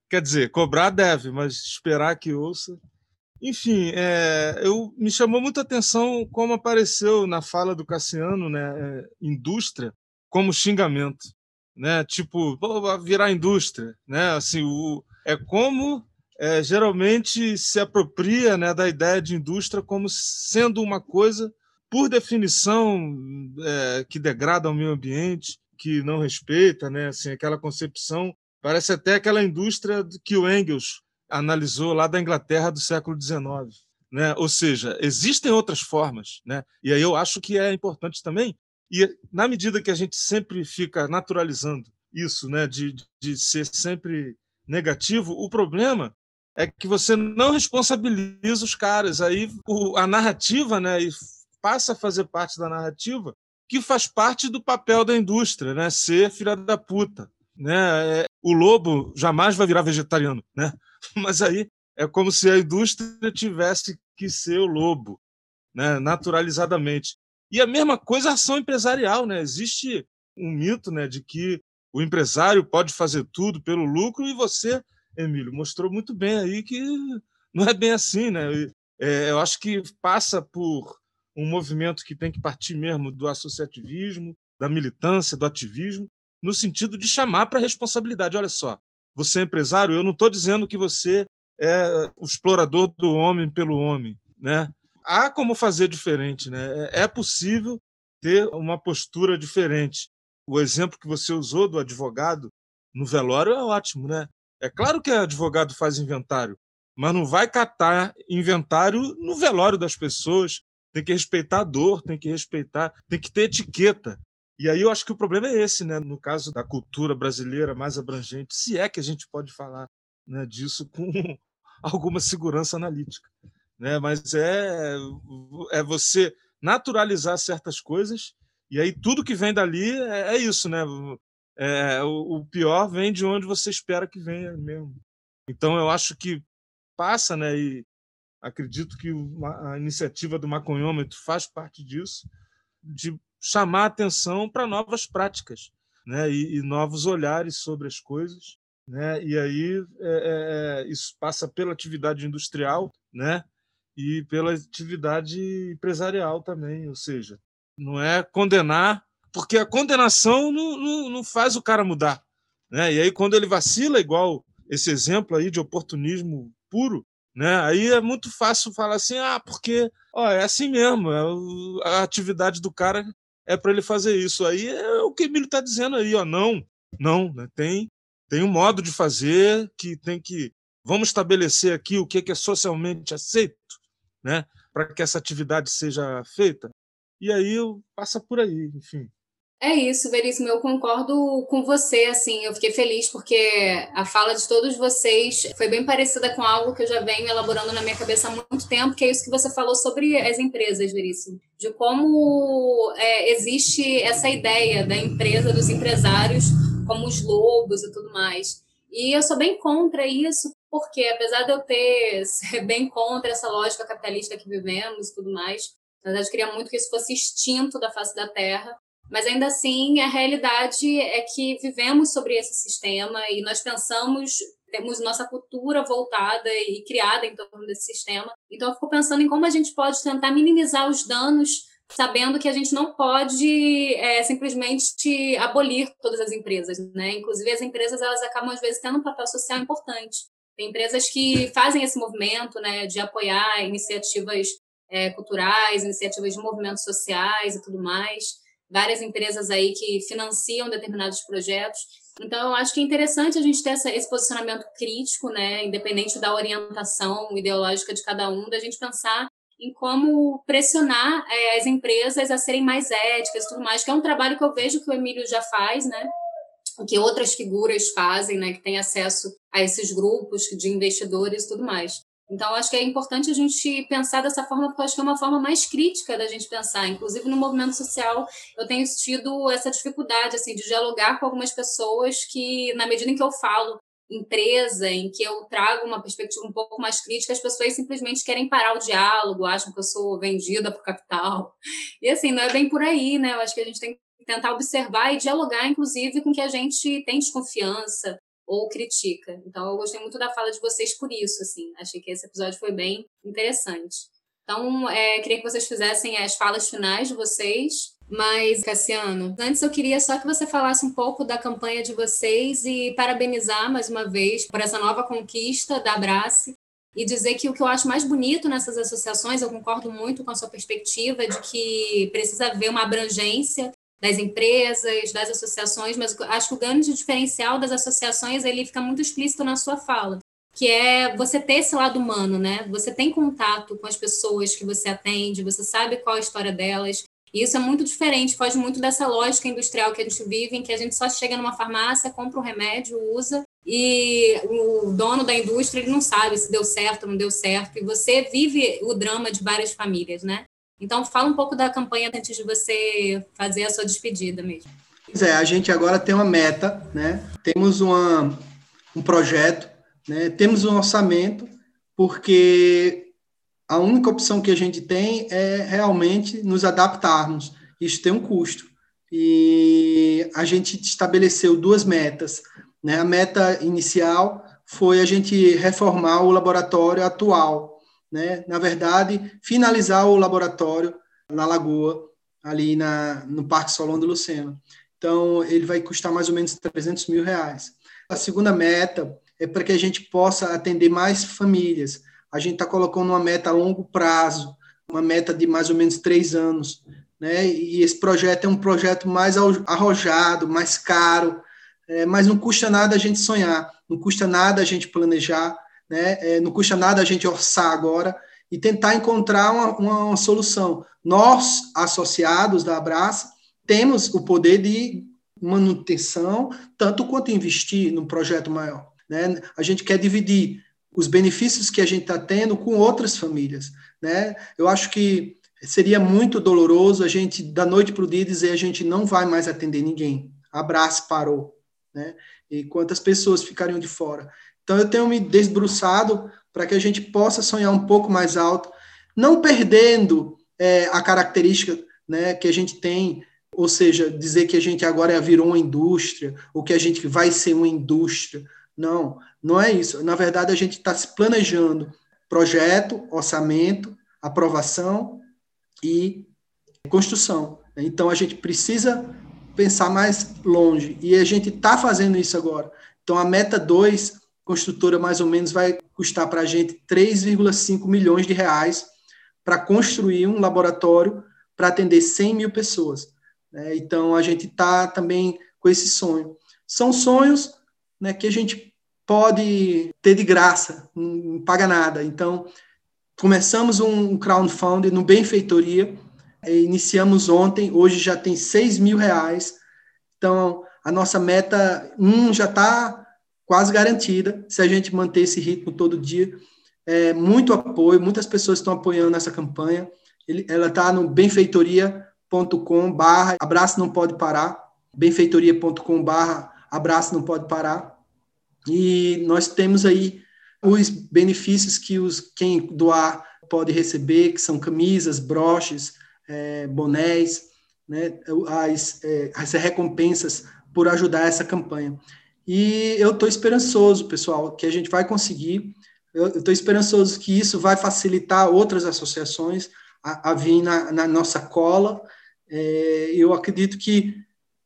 Speaker 4: Quer dizer, cobrar deve, mas esperar que ouça. Enfim, é, eu me chamou muita atenção como apareceu na fala do Cassiano, né, é, indústria como xingamento, né? Tipo, virar indústria, né? Assim, o, é como é, geralmente se apropria né, da ideia de indústria como sendo uma coisa, por definição, é, que degrada o meio ambiente, que não respeita, né, assim, aquela concepção. Parece até aquela indústria que o Engels analisou lá da Inglaterra do século XIX. Né? Ou seja, existem outras formas. Né? E aí eu acho que é importante também, e na medida que a gente sempre fica naturalizando isso, né, de, de ser sempre negativo, o problema é que você não responsabiliza os caras. Aí o, a narrativa né, passa a fazer parte da narrativa que faz parte do papel da indústria, né? Ser filha da puta, né? É, o lobo jamais vai virar vegetariano, né? Mas aí é como se a indústria tivesse que ser o lobo, né? Naturalizadamente. E a mesma coisa a ação empresarial, né? Existe um mito, né, de que o empresário pode fazer tudo pelo lucro e você, Emílio, mostrou muito bem aí que não é bem assim, né? É, eu acho que passa por um movimento que tem que partir mesmo do associativismo, da militância, do ativismo, no sentido de chamar para a responsabilidade. Olha só, você é empresário, eu não estou dizendo que você é o explorador do homem pelo homem, né? Há como fazer diferente, né? É, é possível ter uma postura diferente. O exemplo que você usou do advogado no velório é ótimo, né? É claro que o advogado faz inventário, mas não vai catar inventário no velório das pessoas, tem que respeitar a dor, tem que respeitar, tem que ter etiqueta. E aí eu acho que o problema é esse, né? No caso da cultura brasileira mais abrangente, se é que a gente pode falar né, disso com alguma segurança analítica, né? Mas é é você naturalizar certas coisas e aí tudo que vem dali é, é isso, né? É, o, o pior vem de onde você espera que venha mesmo. Então eu acho que passa, né? E acredito que a iniciativa do maconhômetro faz parte disso, de chamar atenção para novas práticas né? e, e, novos olhares sobre as coisas. Né? E aí é, é, é, isso passa pela atividade industrial né? e pela atividade empresarial também, ou seja, não é condenar, porque a condenação não, não, não faz o cara mudar. Né? E aí, quando ele vacila, igual esse exemplo aí de oportunismo puro, né? Aí é muito fácil falar assim, ah, porque ó, é assim mesmo, é a atividade do cara é para ele fazer isso. Aí é o que o Emílio está dizendo aí, ó, não, não, né? tem, tem um modo de fazer que tem que. Vamos estabelecer aqui o que é socialmente aceito, né? Para que essa atividade seja feita. E aí passa por aí, enfim.
Speaker 2: É isso, Veríssimo, eu concordo com você, assim, eu fiquei feliz porque a fala de todos vocês foi bem parecida com algo que eu já venho elaborando na minha cabeça há muito tempo, que é isso que você falou sobre as empresas, Veríssimo, de como é, existe essa ideia da empresa, dos empresários como os lobos e tudo mais. E eu sou bem contra isso, porque apesar de eu ter ser bem contra essa lógica capitalista que vivemos e tudo mais, na verdade, eu queria muito que isso fosse extinto da face da Terra. Mas ainda assim, a realidade é que vivemos sobre esse sistema e nós pensamos, temos nossa cultura voltada e criada em torno desse sistema. Então, eu fico pensando em como a gente pode tentar minimizar os danos, sabendo que a gente não pode é, simplesmente abolir todas as empresas, né? Inclusive, as empresas elas acabam às vezes tendo um papel social importante. Tem empresas que fazem esse movimento, né, de apoiar iniciativas é, culturais, iniciativas de movimentos sociais e tudo mais várias empresas aí que financiam determinados projetos. Então, eu acho que é interessante a gente ter essa, esse posicionamento crítico, né, independente da orientação ideológica de cada um, da gente pensar em como pressionar é, as empresas a serem mais éticas e tudo mais, que é um trabalho que eu vejo que o Emílio já faz, né, que outras figuras fazem, né, que têm acesso a esses grupos de investidores e tudo mais. Então, acho que é importante a gente pensar dessa forma, porque acho que é uma forma mais crítica da gente pensar. Inclusive, no movimento social, eu tenho tido essa dificuldade, assim, de dialogar com algumas pessoas que, na medida em que eu falo empresa, em que eu trago uma perspectiva um pouco mais crítica, as pessoas simplesmente querem parar o diálogo, acham que eu sou vendida por capital. E, assim, não é bem por aí, né? Eu acho que a gente tem que tentar observar e dialogar, inclusive, com que a gente tem desconfiança, ou critica. Então eu gostei muito da fala de vocês por isso, assim. Achei que esse episódio foi bem interessante. Então, é, queria que vocês fizessem as falas finais de vocês Mas, Cassiano, antes eu queria só que você falasse um pouco da campanha de vocês e parabenizar mais uma vez por essa nova conquista da Abrace e dizer que o que eu acho mais bonito nessas associações, eu concordo muito com a sua perspectiva de que precisa haver uma abrangência das empresas, das associações, mas acho que o grande diferencial das associações ele fica muito explícito na sua fala, que é você ter esse lado humano, né? Você tem contato com as pessoas que você atende, você sabe qual a história delas, e isso é muito diferente, foge muito dessa lógica industrial que a gente vive, em que a gente só chega numa farmácia, compra um remédio, usa, e o dono da indústria ele não sabe se deu certo ou não deu certo, e você vive o drama de várias famílias, né? Então, fala um pouco da campanha antes de você fazer a sua despedida mesmo.
Speaker 5: Pois é, a gente agora tem uma meta, né? Temos uma, um projeto, né? Temos um orçamento, porque a única opção que a gente tem é realmente nos adaptarmos. Isso tem um custo. E a gente estabeleceu duas metas. Né? A meta inicial foi a gente reformar o laboratório atual. Né? Na verdade, finalizar o laboratório na Lagoa, ali na, no Parque Solon do Luceno. Então, ele vai custar mais ou menos 300 mil reais. A segunda meta é para que a gente possa atender mais famílias a gente está colocando uma meta a longo prazo, uma meta de mais ou menos três anos. Né? E esse projeto é um projeto mais arrojado, mais caro, é, mas não custa nada a gente sonhar, não custa nada a gente planejar, né? É, não custa nada a gente orçar agora e tentar encontrar uma, uma, uma solução. Nós, associados da Abraça, temos o poder de manutenção, tanto quanto investir num projeto maior. Né? A gente quer dividir os benefícios que a gente está tendo com outras famílias. Né? Eu acho que seria muito doloroso a gente, da noite para o dia, dizer a gente não vai mais atender ninguém. Abraço, parou. Né? E quantas pessoas ficariam de fora. Então, eu tenho me desbruçado para que a gente possa sonhar um pouco mais alto, não perdendo é, a característica né, que a gente tem, ou seja, dizer que a gente agora virou uma indústria, ou que a gente vai ser uma indústria. Não, não é isso. Na verdade, a gente está se planejando projeto, orçamento, aprovação e construção. Então, a gente precisa pensar mais longe e a gente está fazendo isso agora. Então, a meta 2, construtora, mais ou menos, vai custar para a gente 3,5 milhões de reais para construir um laboratório para atender 100 mil pessoas. Né? Então, a gente está também com esse sonho. São sonhos né, que a gente pode ter de graça, não paga nada. Então, começamos um crowdfunding no Benfeitoria, iniciamos ontem, hoje já tem 6 mil reais. Então, a nossa meta um, já está quase garantida, se a gente manter esse ritmo todo dia. É, muito apoio, muitas pessoas estão apoiando essa campanha. Ele, ela está no benfeitoria.com barra abraço não pode parar, benfeitoria.com barra abraço não pode parar. E nós temos aí os benefícios que os, quem doar pode receber, que são camisas, broches, é, bonés, né, as, é, as recompensas por ajudar essa campanha. E eu estou esperançoso, pessoal, que a gente vai conseguir. Eu estou esperançoso que isso vai facilitar outras associações a, a vir na, na, nossa cola. É, eu acredito que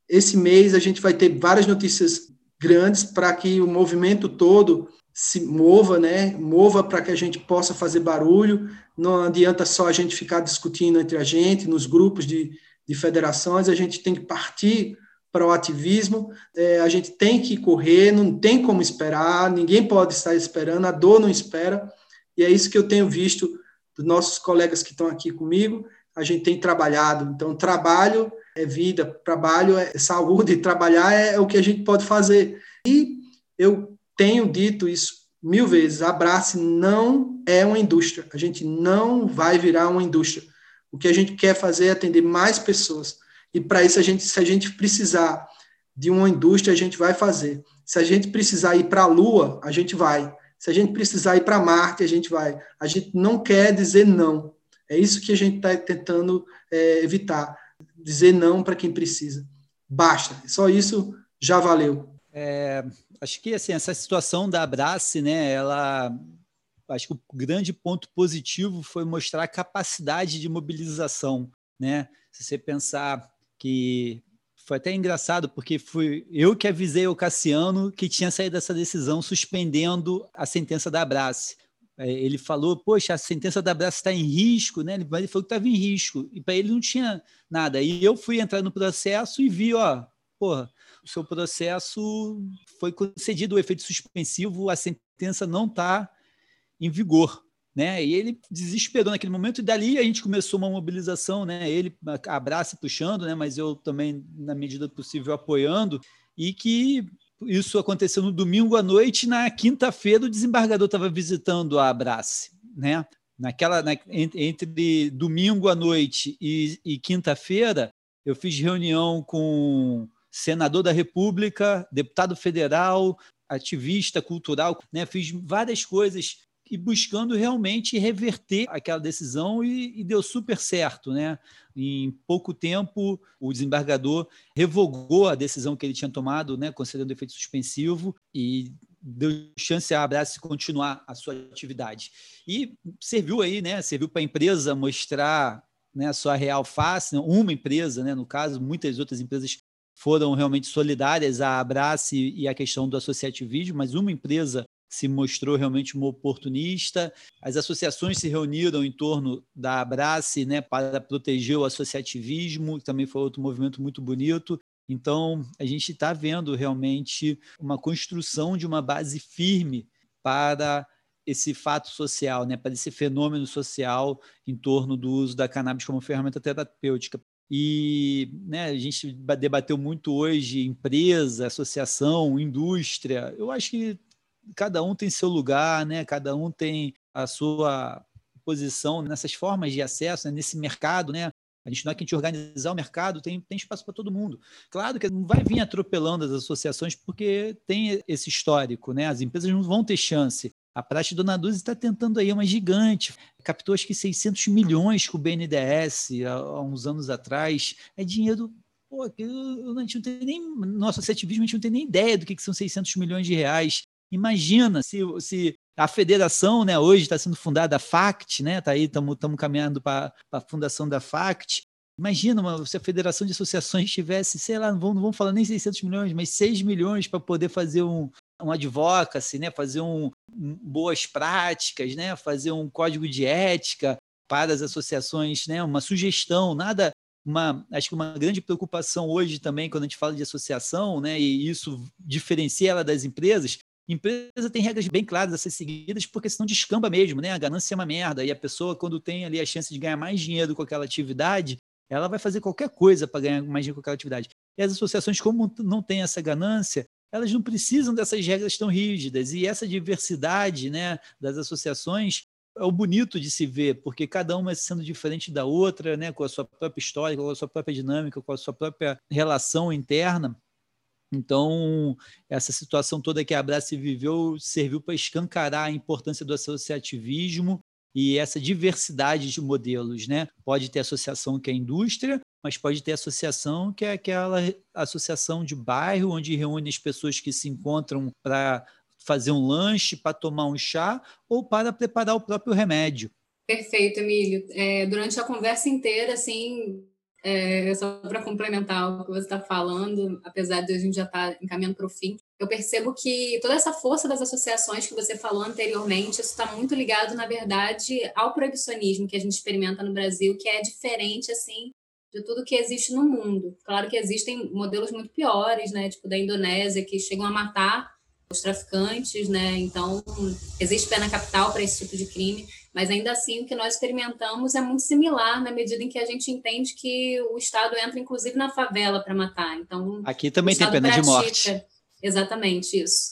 Speaker 5: esse mês a gente vai ter várias notícias grandes para que o movimento todo se mova, né? Mova para que a gente possa fazer barulho. Não adianta só a gente ficar discutindo entre a gente, nos grupos de, de federações, a gente tem que partir para o ativismo, é, a gente tem que correr, não tem como esperar, ninguém pode estar esperando, a dor não espera, e é isso que eu tenho visto dos nossos colegas que estão aqui comigo, a gente tem trabalhado. Então, trabalho é vida, trabalho é saúde, trabalhar é o que a gente pode fazer. E eu tenho dito isso mil vezes: abrace não é uma indústria. A gente não vai virar uma indústria. O que a gente quer fazer é atender mais pessoas. E para isso, a gente, se a gente precisar de uma indústria, a gente vai fazer. Se a gente precisar ir para a Lua, a gente vai. Se a gente precisar ir para Marte, a gente vai. A gente não quer dizer não. É isso que a gente está tentando é, evitar dizer não para quem precisa. Basta. Só isso já valeu.
Speaker 3: É, acho que assim, essa situação da Abrace, né, ela acho que o grande ponto positivo foi mostrar a capacidade de mobilização, né? Se você pensar que foi até engraçado, porque fui eu que avisei o Cassiano que tinha saído dessa decisão suspendendo a sentença da Abrace. É, ele falou, poxa, a sentença da Abrace está em risco, né? Ele falou que estava em risco, e para ele não tinha nada. E eu fui entrar no processo e vi, ó, porra, o seu processo foi concedido o efeito suspensivo, a sentença não está em vigor né? E ele desesperou naquele momento e dali a gente começou uma mobilização, né? Ele abraça puxando, né? Mas eu também na medida possível apoiando e que isso aconteceu no domingo à noite, na quinta-feira o desembargador estava visitando a Abrace, né? Naquela na, entre domingo à noite e, e quinta-feira eu fiz reunião com senador da República, deputado federal, ativista cultural, né? Fiz várias coisas e buscando realmente reverter aquela decisão e, e, deu super certo, né? Em pouco tempo, o desembargador revogou a decisão que ele tinha tomado, né, concedendo efeito suspensivo e deu chance à Abraço continuar a sua atividade. E serviu aí, né? Serviu para a empresa mostrar né, a sua real face, né? uma empresa, né, no caso, muitas outras empresas foram realmente solidárias à Abrace e à questão do associativismo, mas uma empresa se mostrou realmente uma oportunista. As associações se reuniram em torno da Abrace né, para proteger o associativismo, que também foi outro movimento muito bonito. Então, a gente está vendo realmente uma construção de uma base firme para esse fato social, né, para esse fenômeno social em torno do uso da cannabis como ferramenta terapêutica. E né, a gente debateu muito hoje empresa, associação, indústria. Eu acho que cada um tem seu lugar, né? cada um tem a sua posição nessas formas de acesso, né? nesse mercado, né? A gente não é que a gente organizar o mercado, tem, tem espaço para todo mundo. Claro que não vai vir atropelando as associações, porque tem esse histórico, né? As empresas não vão ter chance. A Praxe Dona Dulce está tentando aí, é uma gigante. Captou acho que 600 milhões com o BNDES há, há uns anos atrás. É dinheiro Pô, a gente não tem nem, no associativismo a gente não tem nem ideia do que, que são 600 milhões de reais. Imagina se, se a federação, né, hoje está sendo fundada a FACT, né, tá aí, estamos caminhando para a fundação da FACT. Imagina uma, se a federação de associações tivesse, sei lá, não vamos, falar nem 600 milhões, mas 6 milhões para poder fazer um, um advocacy, né, fazer um, um, boas práticas, né, fazer um código de ética para as associações, né, uma sugestão, nada uma, acho que uma grande preocupação hoje também, quando a gente fala de associação, né, e isso diferencia ela das empresas, Empresa tem regras bem claras a ser seguidas, porque senão descamba mesmo, né? A ganância é uma merda. E a pessoa, quando tem ali a chance de ganhar mais dinheiro com aquela atividade, ela vai fazer qualquer coisa para ganhar mais dinheiro com aquela atividade. E as associações, como não têm essa ganância, elas não precisam dessas regras tão rígidas. E essa diversidade né, das associações é o bonito de se ver, porque cada uma sendo diferente da outra, né, com a sua própria história, com a sua própria dinâmica, com a sua própria relação interna. Então, essa situação toda que a Abrace viveu serviu para escancarar a importância do associativismo e essa diversidade de modelos. Né? Pode ter associação que é indústria, mas pode ter associação que é aquela associação de bairro, onde reúne as pessoas que se encontram para fazer um lanche, para tomar um chá ou para preparar o próprio remédio.
Speaker 2: Perfeito, Emílio. É, durante a conversa inteira, assim, é, só para complementar o que você está falando, apesar de a gente já estar tá encaminhando para o fim, eu percebo que toda essa força das associações que você falou anteriormente, isso está muito ligado, na verdade, ao proibicionismo que a gente experimenta no Brasil, que é diferente, assim, de tudo que existe no mundo. Claro que existem modelos muito piores, né, tipo da Indonésia, que chegam a matar os traficantes, né, então existe pena capital para esse tipo de crime, mas ainda assim o que nós experimentamos é muito similar na medida em que a gente entende que o Estado entra inclusive na favela para matar. Então
Speaker 3: aqui também tem pena pratica. de morte.
Speaker 2: Exatamente isso.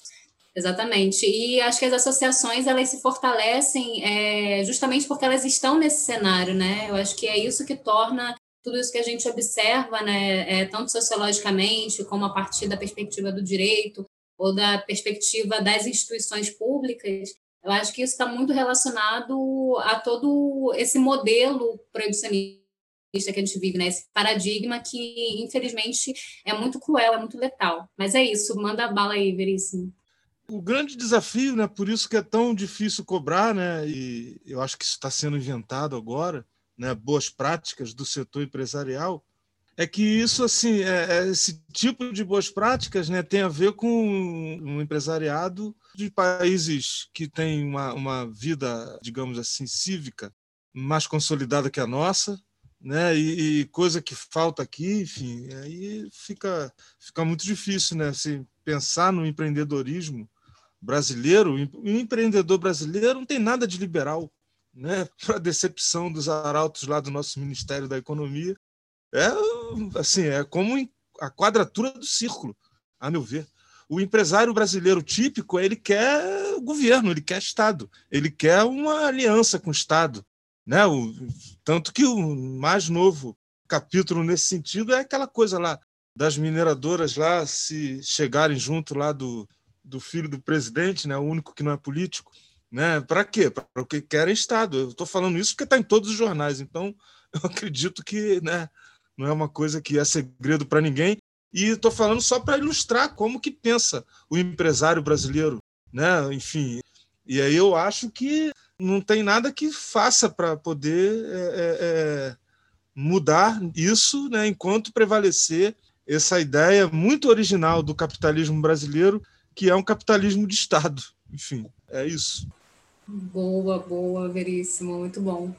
Speaker 2: Exatamente. E acho que as associações elas se fortalecem é, justamente porque elas estão nesse cenário, né? Eu acho que é isso que torna tudo isso que a gente observa, né, é, tanto sociologicamente como a partir da perspectiva do direito ou da perspectiva das instituições públicas, eu acho que isso está muito relacionado a todo esse modelo proibicionista que a gente vive, né? Esse paradigma que, infelizmente, é muito cruel, é muito letal. Mas é isso, manda a bala aí, Veríssimo.
Speaker 4: O grande desafio, né? Por isso que é tão difícil cobrar, né? E eu acho que isso está sendo inventado agora, né, boas práticas do setor empresarial, é que isso assim é, é, esse tipo de boas práticas né, tem a ver com um empresariado de países que têm uma, uma vida digamos assim cívica mais consolidada que a nossa né e, e coisa que falta aqui enfim aí fica fica muito difícil né se pensar no empreendedorismo brasileiro o empreendedor brasileiro não tem nada de liberal né para decepção dos arautos lá do nosso Ministério da Economia é assim, é como a quadratura do círculo, a meu ver. O empresário brasileiro típico, ele quer governo, ele quer Estado, ele quer uma aliança com o Estado. Né? O, tanto que o mais novo capítulo nesse sentido é aquela coisa lá das mineradoras lá se chegarem junto lá do, do filho do presidente, né? o único que não é político. Né? Para quê? Para o que querem Estado. Eu estou falando isso porque está em todos os jornais, então eu acredito que né, não é uma coisa que é segredo para ninguém. E estou falando só para ilustrar como que pensa o empresário brasileiro, né? Enfim, e aí eu acho que não tem nada que faça para poder é, é, é, mudar isso, né? Enquanto prevalecer essa ideia muito original do capitalismo brasileiro, que é um capitalismo de Estado. Enfim, é isso.
Speaker 2: Boa, boa, veríssimo, muito bom.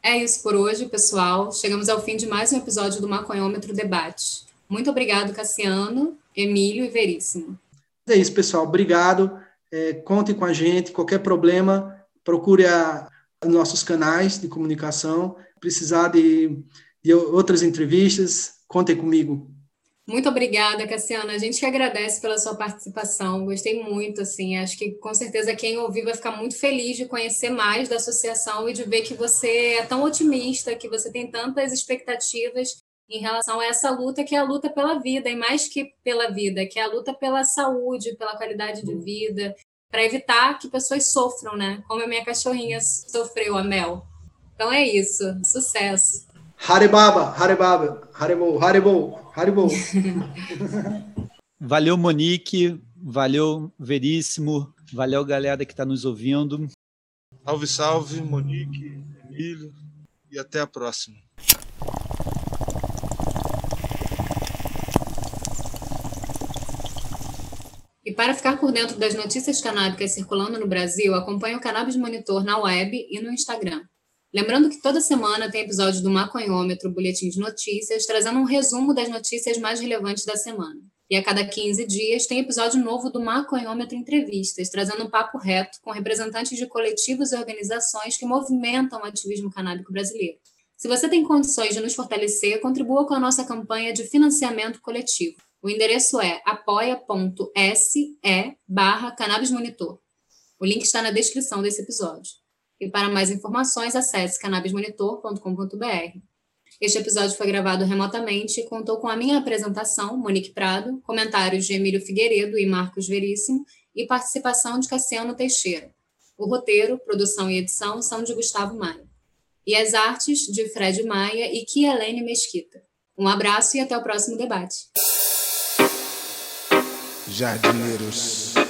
Speaker 2: É isso por hoje, pessoal. Chegamos ao fim de mais um episódio do Maconhômetro Debate. Muito obrigado, Cassiano, Emílio e Veríssimo.
Speaker 5: É isso, pessoal. Obrigado. É, contem com a gente. Qualquer problema, procure a, nossos canais de comunicação. Precisar de, de outras entrevistas, contem comigo.
Speaker 2: Muito obrigada, Cassiana. A gente que agradece pela sua participação. Gostei muito, assim. Acho que com certeza quem ouvir vai ficar muito feliz de conhecer mais da associação e de ver que você é tão otimista, que você tem tantas expectativas em relação a essa luta que é a luta pela vida, e mais que pela vida, que é a luta pela saúde, pela qualidade de vida, para evitar que pessoas sofram, né? Como a minha cachorrinha sofreu, a Mel. Então é isso. Sucesso.
Speaker 5: Haribaba, Haribaba, Haribo, Haribo, Haribo.
Speaker 3: Valeu, Monique. Valeu, Veríssimo. Valeu, galera que está nos ouvindo.
Speaker 4: Salve, salve, Monique, Emílio. E até a próxima.
Speaker 2: Para ficar por dentro das notícias canábicas circulando no Brasil, acompanhe o Cannabis Monitor na web e no Instagram. Lembrando que toda semana tem episódio do Maconhômetro Boletim de Notícias, trazendo um resumo das notícias mais relevantes da semana. E a cada 15 dias tem episódio novo do Maconhômetro Entrevistas, trazendo um papo reto com representantes de coletivos e organizações que movimentam o ativismo canábico brasileiro. Se você tem condições de nos fortalecer, contribua com a nossa campanha de financiamento coletivo. O endereço é apoia.se barra cannabismonitor. O link está na descrição desse episódio. E para mais informações, acesse cannabismonitor.com.br. Este episódio foi gravado remotamente e contou com a minha apresentação, Monique Prado, comentários de Emílio Figueiredo e Marcos Veríssimo e participação de Cassiano Teixeira. O roteiro, produção e edição são de Gustavo Maia. E as artes de Fred Maia e Kielene Mesquita. Um abraço e até o próximo debate.
Speaker 1: Jardineiros.